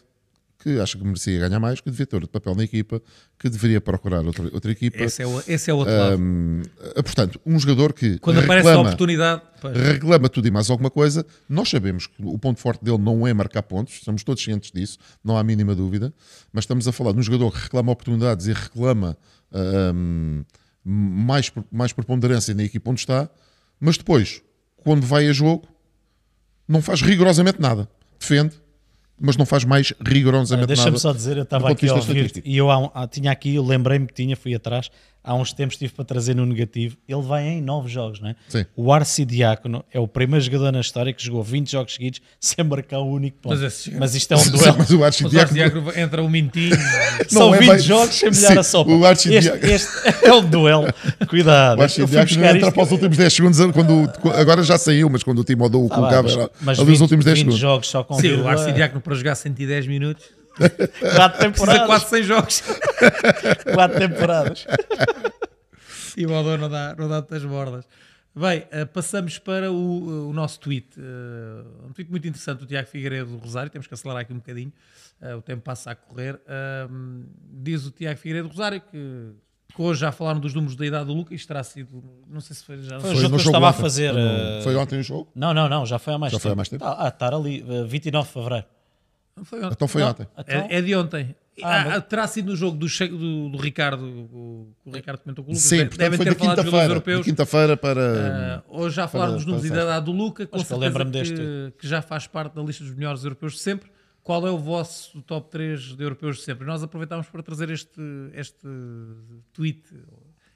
que acha que merecia ganhar mais, que devia ter outro papel na equipa, que deveria procurar outra, outra equipa. Esse é o, esse é o outro lado. Um, uh, portanto, um jogador que Quando aparece a reclama, oportunidade, pois, reclama tudo e mais alguma coisa. Nós sabemos que o ponto forte dele não é marcar pontos, estamos todos cientes disso, não há a mínima dúvida. Mas estamos a falar de um jogador que reclama oportunidades e reclama hum, mais, mais preponderância na equipa onde está, mas depois, quando vai a jogo, não faz rigorosamente nada. Defende, mas não faz mais rigorosamente nada. Deixa-me só dizer, eu estava aqui a ouvir e eu há- tinha aqui, eu lembrei-me que tinha, fui atrás, há uns tempos estive para trazer no negativo. Ele vai em nove jogos, não é? Sim. O Arce Diácono é o primeiro jogador na história que jogou 20 jogos seguidos sem marcar um único ponto. Mas Mas, esse- isto é um duelo. mas o Mas o archidiácono Arcidiácono entra o Mintinho. São é 20 bem- jogos sem molhar a sopa. o archidiácono- Este, este é um duelo. Cuidado. O buscar entra isto- para os últimos 10 segundos, quando, agora já saiu, mas quando o time dou o Ah, colocava, mas, era mas ali 20, os últimos 10 20 segundos. jogos só com Sim, o Arcidiácono para jogar 110 minutos quatro precisa temporadas. quase 100 jogos. quatro temporadas. E o Bodô não dá, não dá tantas bordas. Bem, eh, passamos para o, o nosso tweet. Eh, um tweet muito interessante do Tiago Figueiredo do Rosário. Temos que acelerar aqui um bocadinho. Eh, o tempo passa a correr. Diz o Tiago Figueiredo do Rosário que, que hoje já falaram dos números da idade do Lucas. Isto terá sido. Não sei se foi já. Foi o Foi jogo no que eu jogo estava a ontem. fazer. Foi no- eh, Foi ontem o jogo? Não, não, não, já foi há mais Já tempo. foi há mais tempo? Ah, estar ali, eh, 29 de fevereiro. Não foi ontem. Então foi Não, ontem. então- É, é de ontem. Ah, Ah, mas- terá sido no jogo do, Che- do, do Ricardo, o, que o Ricardo comentou com o Lucas. Sim, De- portanto Devem foi ter de falado quinta-feira. De europeus. quinta-feira para. Ah, hoje já falaram dos números e sexta. idade do Luca, com que deste que, que já faz parte da lista dos melhores europeus de sempre. Qual é o vosso top 3 de europeus de sempre? Nós aproveitámos para trazer este, este tweet,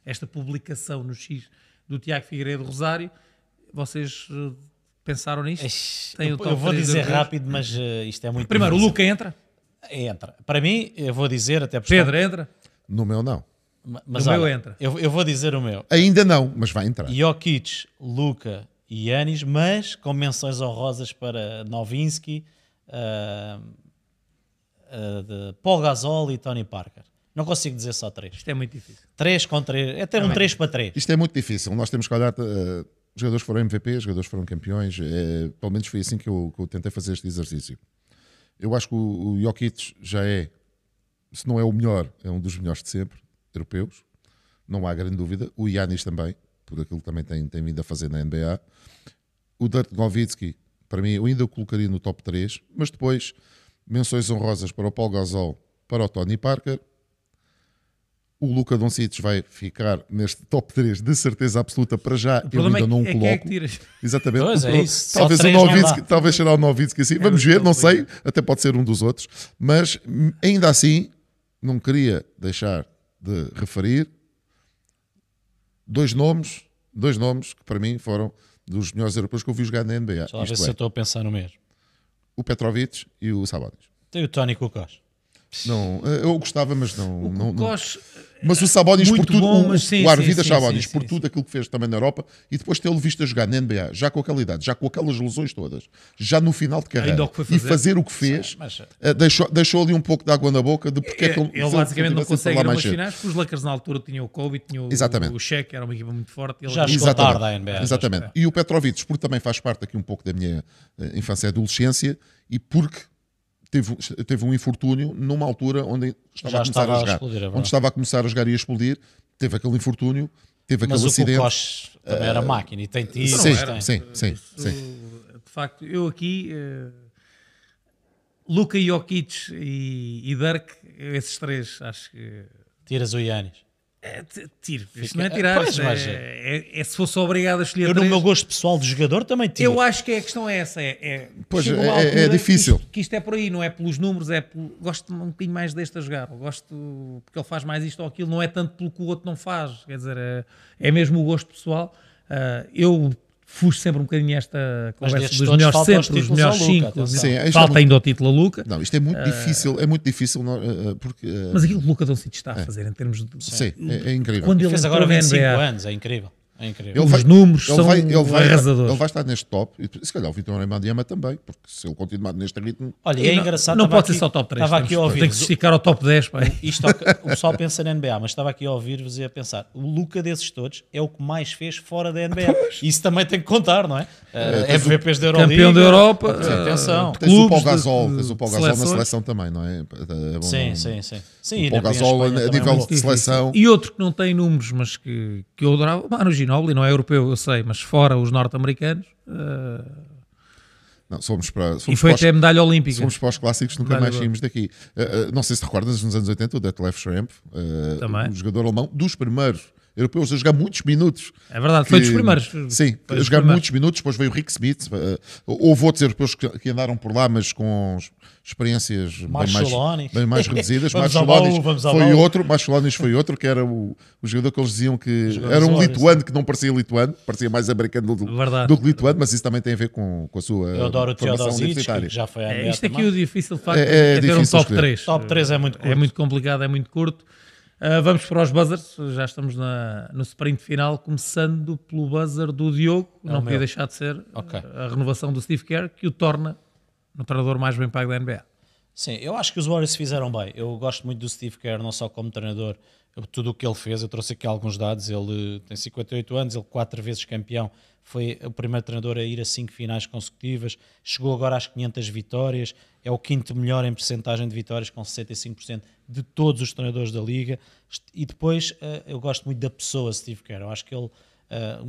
esta publicação no X do Tiago Figueiredo Rosário. Vocês eh, pensaram nisto? Ixi, Tem o eu, eu vou dizer rápido, mas eh, isto é muito Primeiro, o difícil. Luca entra, entra. Para mim, eu vou dizer até porque Pedro entra, No meu, não. Ma- Mas No meu olha, entra. Eu, eu vou dizer o meu. Ainda não, mas vai entrar. Jokic, Luca e Yanis, mas com menções honrosas para Novinsky, ah, ah, de Paul Gasol e Tony Parker. Não consigo dizer só três. isto é muito difícil. Três com três. É ter um três para três. Isto é muito difícil. Nós temos que olhar. eh, jogadores foram MVP, jogadores foram campeões. eh, pelo menos foi assim que eu, que eu tentei fazer este exercício. Eu acho que o, o Jokic já é, se não é o melhor, é um dos melhores de sempre, europeus. Não há grande dúvida. O Yanis também, por aquilo que também tem, tem vindo a fazer na NBA. O Dirk Nowitzki, para mim, eu ainda o colocaria no top 3, mas depois menções honrosas para o Paul Gasol, para o Tony Parker. O Luca Doncic vai ficar neste top 3 de certeza absoluta para já. O Eu ainda é, não é quem é coloco. que tiras. Exatamente. Pois é isso. Só Talvez o Nowitzki, dá. talvez será o Nowitzki assim. Vamos ver, não sei. Até pode ser um dos outros. Mas ainda assim, não queria deixar de referir dois nomes, dois nomes que para mim foram dos melhores europeus que eu vi jogar na NBA. Deixa lá ver se eu é, estou a pensar no mesmo. o Petrovic e o Sabonis. Tem o Tony Kukoc. Não, eh, eu gostava, mas não. não, não. Koch, Mas o Sabonis por tudo, bom, o, mas sim, o sim, Arvidas sim, Sabonis sim, por sim, tudo aquilo que fez também na Europa e depois tê-lo visto a jogar na NBA, já com aquela idade, já com aquelas lesões todas, já no final de carreira o foi e fazer. fazer o que fez, mas- eh, deixou, deixou ali um pouco de água na boca de porque é que ele, ele basicamente não consegue ir mais umas finais, porque os Lakers na altura tinham o Kobe, tinham o, Exatamente. o Shaq, era uma equipa muito forte. Ele Já chegou tarde à NBA. Exatamente. E o Petrovic, porque também faz parte aqui um pouco da minha eh, infância e adolescência e porque teve, teve um infortúnio numa altura onde estava Já a começar estava a a jogar. explodir, é onde estava a começar a jogar e a explodir, teve aquele infortúnio, teve Mas aquele o acidente. Kukoc também era máquina e tem tiros. sim, tem. sim, sim, Isso, sim. De facto, eu aqui, eh, Luka Jokic e, e Dirk, esses três, acho que. Tiras o Yanis. É, tiro. Isto não é tirar. Pois, mas- é, é- é se fosse obrigado a escolher Eu, no três, meu gosto pessoal de jogador, também tiro. Eu acho que a questão é essa. É, é, Pois, é- é difícil. Que isto, que isto é por aí, não é pelos números, é pelo, gosto um bocadinho mais deste a jogar. Gosto porque ele faz mais isto ou aquilo, não é tanto pelo que o outro não faz. Quer dizer, é, é mesmo o gosto pessoal. Ah, eu fujo sempre um bocadinho esta conversa dos melhores sempre, os títulos melhores ao Luca, 5. atenção. Sim, é Falta muito- ainda o título a Luca. Não, isto é muito difícil, é muito difícil eh, porque eh, Mas aquilo que o Luca Doncic está a fazer em termos de. sim, é, é incrível. Quando ele Fez entrou agora na 25 NBA, anos, é incrível. É incrível. Os números são arrasadores. ele vai estar neste top, e se calhar o Vitor Embadiama também, porque se ele continuar neste ritmo, Olha, é não- engraçado. Não pode ser aqui- só top 3. Estava aqui a ouvir. Tem que esticar ao top 10. Pá. Isto, o pessoal pensa na NBA, mas estava aqui a ouvir-vos e a pensar: o Luca desses todos é o que mais fez fora da NBA. Isso também tem que contar, não é? Uh, tens o MVPs da Euroliga. Campeão da Europa. Sim, eh, atenção. tens o Paul Gasol, de tens o Paul Gasol na seleção também, não é? É bom Sim, sim, sim. sim O e Paul Gasol, a nível é muito de seleção, E outro que não tem números, mas que, que eu adorava, Manu Ginobili, não é europeu, eu sei, mas fora os norte-americanos, eh, não, somos para, e somos foi para os- até medalha olímpica. Somos para os clássicos, nunca Medalha mais saímos daqui. Uh, uh, não sei se te recordas, nos anos 80, o Detlef Schrempf, uh, um jogador alemão, dos primeiros europeus a jogar muitos minutos. É verdade, foi que- dos primeiros. Sim, Foi a jogar primeiros. muitos minutos, depois veio o Rick Smith. uh, houve outros europeus que, que andaram por lá, mas com experiências bem mais, bem mais reduzidas. Vamos ao Marchelonis baú, vamos ao foi outro, Marchelonis foi outro, que era o, o jogador que eles diziam que Jogador era um lituano que não parecia lituano, parecia mais americano do, Verdade. do que lituano, mas isso também tem a ver com, com a sua formação Teodosic, universitária. já foi É, isto aqui também. o difícil de facto É- é, é ter um top escolher. 3. Top 3 é muito É curto. muito complicado, é muito curto. Ah, vamos para os buzzers, já estamos na- no sprint final, começando pelo buzzer do Diogo, não É o podia meu. deixar de ser Ok. a renovação do Steve Kerr, que o torna no treinador mais bem pago da NBA. Sim, eu acho que os Warriors fizeram bem. Eu gosto muito do Steve Kerr, não só como treinador, tudo o que ele fez. Eu trouxe aqui alguns dados. Ele tem 58 anos, ele quatro vezes campeão, foi o primeiro treinador a ir a cinco finais consecutivas, chegou agora às 500 vitórias, é o quinto melhor em percentagem de vitórias, com 65% de todos os treinadores da liga. E depois eh, eu gosto muito da pessoa Steve Kerr. Eu acho que ele eh,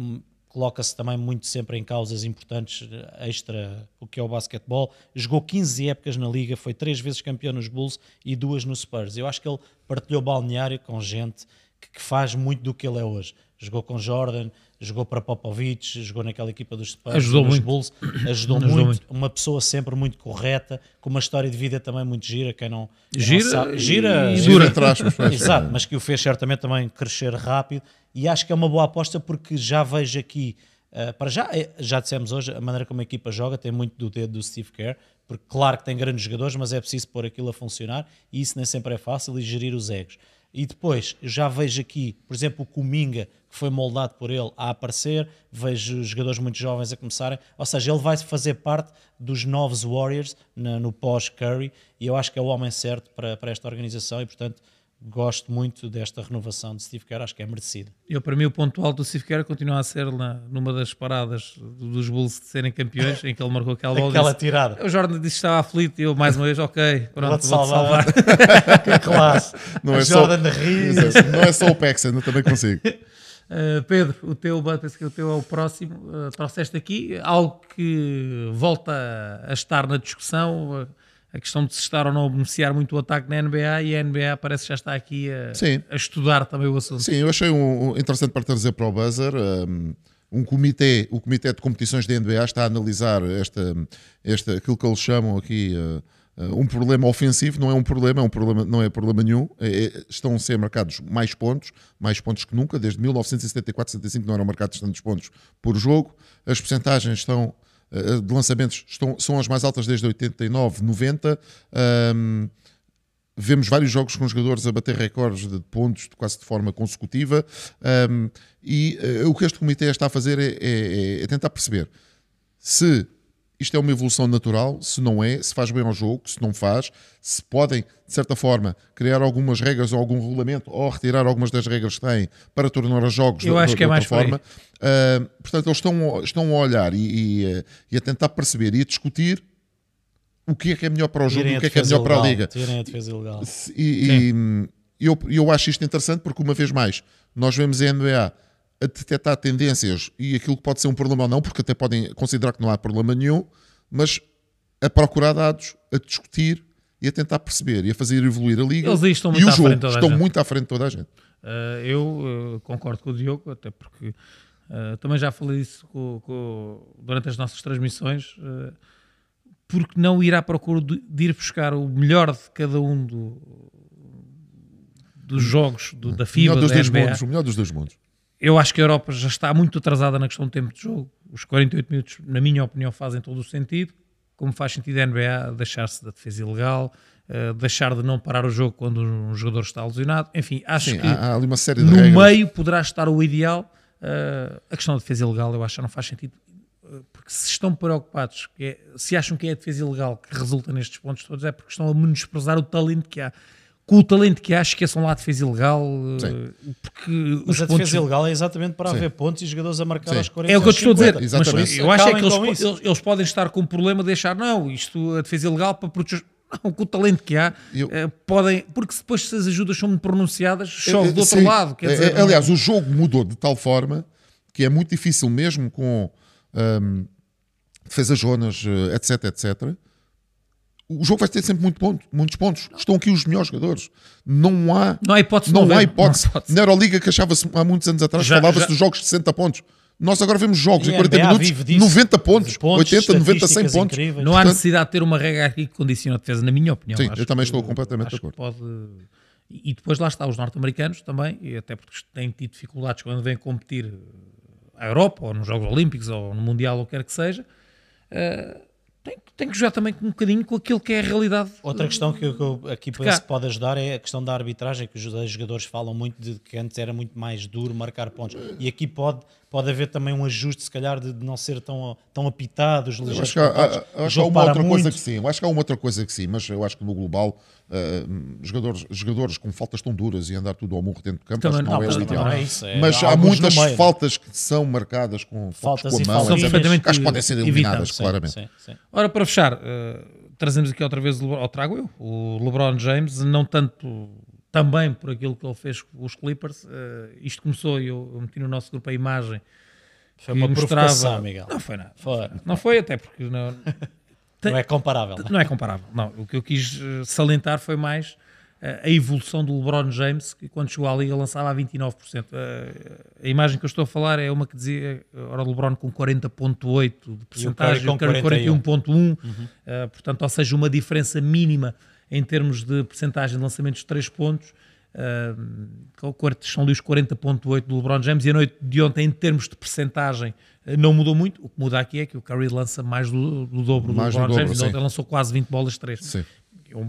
coloca-se também muito sempre em causas importantes eh, extra o que é o basquetebol. Jogou 15 épocas na liga, foi três vezes campeão nos Bulls e duas no Spurs. Eu acho que ele partilhou balneário com gente que, que faz muito do que ele é hoje. Jogou com Jordan, jogou para Popovich, jogou naquela equipa dos Spurs, Ajudou nos muito. Bulls, ajudou, Ajudou muito, muito. Uma pessoa sempre muito correta, com uma história de vida também muito gira. Quem não, quem não Gira sabe- e- gira, e gira. dura. Pois. Exato, mas que o fez certamente também crescer rápido e acho que é uma boa aposta porque já vejo aqui, eh, para já, eh, já dissemos hoje, a maneira como a equipa joga tem muito do dedo do Steve Kerr, porque claro que tem grandes jogadores, mas é preciso pôr aquilo a funcionar e isso nem sempre é fácil e gerir os egos. E depois, já vejo aqui, por exemplo, o Cominga, que foi moldado por ele a aparecer, vejo jogadores muito jovens a começarem, ou seja, ele vai fazer parte dos novos Warriors na- no pós-Curry e eu acho que é o homem certo para, para esta organização e, portanto, gosto muito desta renovação de Steve Kerr, acho que é merecido. Eu, para mim, o ponto alto do Steve Kerr continua a ser na, numa das paradas dos Bulls de serem campeões, em que ele marcou aquela bola. Aquela disse- tirada. O Jordan disse que estava aflito e eu, mais uma vez, ok, pronto, Vou-te salvar. salvar. que classe. Não é só- Jordan ri. Não é só o Pexen, eu também consigo. Uh, Pedro, o teu, penso que o teu é o próximo. Uh, trouxeste aqui algo que volta a, a estar na discussão, uh, a questão de se estar ou não a beneficiar muito o ataque na NBA e a NBA parece que já está aqui a, a estudar também o assunto. Sim, eu achei um, um interessante para trazer para o buzzer. Um, um comitê, o comitê de competições da NBA está a analisar esta, esta, aquilo que eles chamam aqui uh, uh, um problema ofensivo. Não é um problema, é um problema não é problema nenhum. É- é- estão a ser marcados mais pontos, mais pontos que nunca. Desde 1974-75 não eram marcados tantos pontos por jogo. As percentagens estão uh, de lançamentos estão, são as mais altas desde 89, 90. Um, vemos vários jogos com jogadores a bater recordes de pontos quase de forma consecutiva um, e uh, o que este comitê está a fazer é, é- é tentar perceber se isto é uma evolução natural, se não é, se faz bem ao jogo, se não faz, se podem, de certa forma, criar algumas regras ou algum regulamento ou retirar algumas das regras que têm para tornar os jogos Eu de, acho de- que é mais forma. Uh, portanto, eles estão, estão a olhar e, e, uh, e a tentar perceber e a discutir o que é que é melhor para o jogo e o que é que é melhor para a liga. Tirem a defesa ilegal. E, e eu, eu acho isto interessante porque, uma vez mais, nós vemos a NBA a detectar tendências e aquilo que pode ser um problema ou não, porque até podem considerar que não há problema nenhum, mas a procurar dados, a discutir e a tentar perceber e a fazer evoluir a liga Eles aí estão muito o à jogo. frente estão muito à frente de toda a gente. Uh, eu uh, concordo com o Diogo, até porque uh, também já falei isso com- com- durante as nossas transmissões. uh, porque não ir à procura de, de ir buscar o melhor de cada um do- dos jogos do- da O FIBA, melhor dos da dois NBA. mundos. O melhor dos dois mundos. Eu acho que a Europa já está muito atrasada na questão do tempo de jogo. os 48 minutos, na minha opinião, fazem todo o sentido. Como faz sentido a NBA deixar-se da defesa ilegal, uh, deixar de não parar o jogo quando um jogador está lesionado. Enfim, acho Sim, que há, há uma série de no regras. meio poderá estar o ideal. Uh, a questão da defesa ilegal eu acho que não faz sentido. uh, Porque se estão preocupados, é- se acham que é a defesa ilegal que resulta nestes pontos todos, é porque estão a menosprezar o talento que há. Com o talento que há, esqueçam lá a defesa ilegal. uh, Sim. Porque Mas os a pontos. defesa ilegal é exatamente para Sim. haver pontos e jogadores a marcar Sim. aos 40 É o que eu te estou a dizer. 50. Exatamente. Mas eu acho é que eles, eles, eles podem estar com o problema de achar, não, isto, a defesa ilegal para proteger. Não, com o talento que há, Eu- eh, podem. Porque depois se as ajudas são muito pronunciadas, chove É, do outro sim. lado. Quer É, dizer, é, aliás, o jogo mudou de tal forma que é muito difícil, mesmo com hum, defesas zonas, eh, etc, etc. O jogo vai ter sempre muito ponto, muitos pontos. Estão aqui os melhores jogadores. Não há, não há hipótese. de não há hipótese. Não há hipótese. Na Euroliga, que achava-se há muitos anos atrás, falava-se dos jogos de 60 pontos. Nós agora vemos jogos em a 40 NBA minutos, vive disso. 90 pontos, pontos, 80, 90, 100 estatísticas pontos. incríveis. Não há Portanto, necessidade de ter uma regra aqui que condiciona a defesa, na minha opinião. Sim, Acho eu também que- estou completamente acho de que Pode... E depois lá está, os norte-americanos também, e até porque têm tido dificuldades quando vêm competir à Europa, ou nos Jogos Olímpicos, ou no Mundial, ou o que quer que seja, eh, tem, tem que jogar também com um bocadinho com aquilo que é a realidade. Outra questão que eu, que eu aqui penso que pode ajudar é a questão da arbitragem, que os jogadores falam muito de que antes era muito mais duro marcar pontos. E aqui pode, pode haver também um ajuste, se calhar, de de não ser tão, tão apitado, os Eu ligeiros acho que há, há- acho há uma outra coisa muito. que sim. Acho que há uma outra coisa que sim, mas eu acho que no global eh, jogadores, jogadores com faltas tão duras e andar tudo ao murro dentro do campo Também acho que não, não, é o ideal. é isso, é- mas há muitas meio. faltas que são marcadas com Faltas com a mão, faltas. perfeitamente acho que podem ser eliminadas, sim, claramente. Sim, sim. Ora, para fechar, eh, trazemos aqui outra vez, o Lebron- ou trago eu, o LeBron James, não tanto também por aquilo que ele fez com os Clippers. eh, isto começou, e eu, eu meti no nosso grupo a imagem Foi uma mostrava. provocação, Miguel. Não foi nada. Foi. Não foi, até porque não, Não é comparável. não é? comparável. Não, o que eu quis eh, salientar foi mais eh, a evolução do LeBron James, que quando chegou à liga lançava a 29%. Eh, a imagem que eu estou a falar é uma que dizia, ora, o LeBron com 40,8% de porcentagem, com o Curry 41. 41,1%, eh, portanto, ou seja, uma diferença mínima em termos de porcentagem de lançamentos de 3 pontos. Uh, são ali os 40.8 do LeBron James e a noite de ontem em termos de percentagem uh, não mudou muito, o que muda aqui é que o Curry lança mais do, do dobro Mais do do LeBron dobro, James, ontem lançou quase 20 bolas de 3 Sim. eu,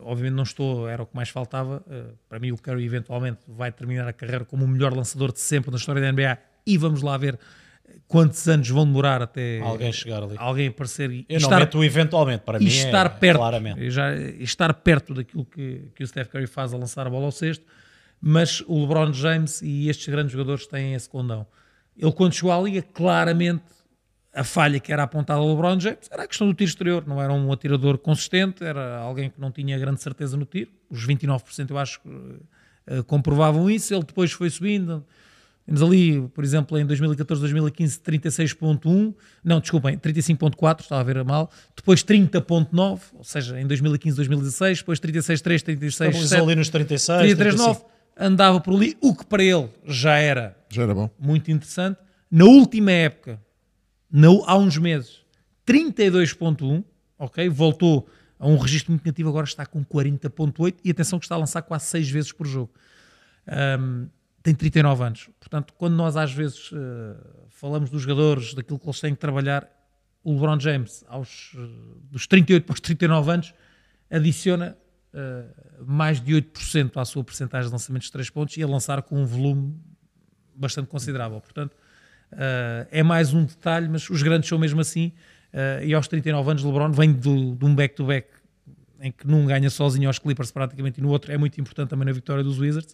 obviamente não estou, era o que mais faltava. Uh, para mim, o Curry eventualmente vai terminar a carreira como o melhor lançador de sempre na história da NBA e vamos lá ver quantos anos vão demorar até Alguém chegar ali. alguém aparecer e, Eu não estar, meto eventualmente, para mim estar é, perto, claramente. já, estar perto daquilo que, que o Steph Curry faz a lançar a bola ao cesto, mas o LeBron James e estes grandes jogadores têm esse condão. Ele quando chegou à liga, claramente a falha que era apontada ao LeBron James era a questão do tiro exterior, não era um atirador consistente, era alguém que não tinha grande certeza no tiro, os 29% eu acho que eh, comprovavam isso, ele depois foi subindo, temos ali, por exemplo, em 2014, 2015, 36.1, não, desculpem, 35.4, estava a ver a mal, depois 30.9, ou seja, em 2015, 2016, depois 36.3, 36.7, Estamos ali nos 36, 33.9, andava por ali, o que para ele já era Já era bom. muito interessante. Na última época, na- há uns meses, 32.1, ok? Voltou a um registro muito negativo, agora está com 40.8 e atenção que está a lançar quase 6 vezes por jogo. Um, tem 39 anos. Portanto, quando nós às vezes uh, falamos dos jogadores, daquilo que eles têm que trabalhar, o LeBron James, aos, uh, dos 38 para os 39 anos, adiciona uh, mais de 8% à sua percentagem de lançamentos de 3 pontos e a lançar com um volume bastante considerável. Portanto, uh, é mais um detalhe, mas os grandes são mesmo assim. Uh, e aos 39 anos, LeBron vem do- de um back-to-back em que num ganha sozinho aos Clippers praticamente e no outro é muito importante também na vitória dos Wizards.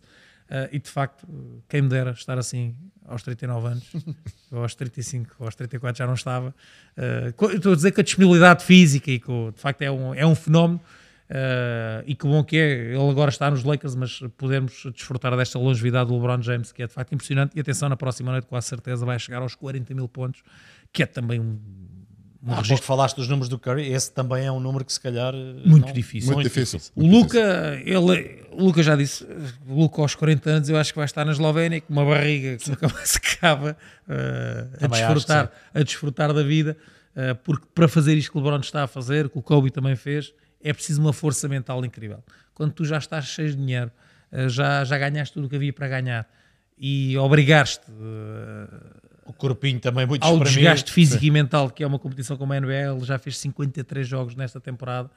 Uh, e de facto, quem me dera estar assim aos 39 anos, ou aos 35, ou aos 34 já não estava. Uh, estou a dizer que a disponibilidade física e co- de facto é um, é um fenómeno. Uh, e que bom que é, ele agora está nos Lakers, mas podermos desfrutar desta longevidade do LeBron James, que é de facto impressionante. E atenção, na próxima noite, com a certeza, vai chegar aos 40 mil pontos, que é também um, um Há pouco registro falaste dos números do Curry, esse também é um número que se calhar... Muito não- difícil. Muito difícil. O Muito Luca, ele, o Luca já disse, o Luca aos 40 anos eu acho que vai estar na Eslovénia com uma barriga que nunca mais se acaba uh, a, desfrutar, a desfrutar da vida, uh, porque para fazer isto que o LeBron está a fazer, que o Kobe também fez, é preciso uma força mental incrível. Quando tu já estás cheio de dinheiro, uh, já, já ganhaste tudo o que havia para ganhar e obrigaste uh, O corpinho também muito ao espremido. desgaste físico e mental que é uma competição como a NBA. Ele já fez 53 jogos nesta temporada,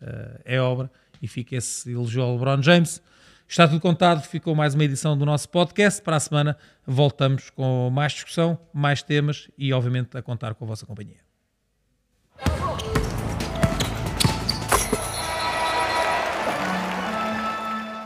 uh, é obra, e fica esse elogio ao LeBron James. Está tudo contado, ficou mais uma edição do nosso podcast. Para a semana voltamos com mais discussão, mais temas e, obviamente, a contar com a vossa companhia.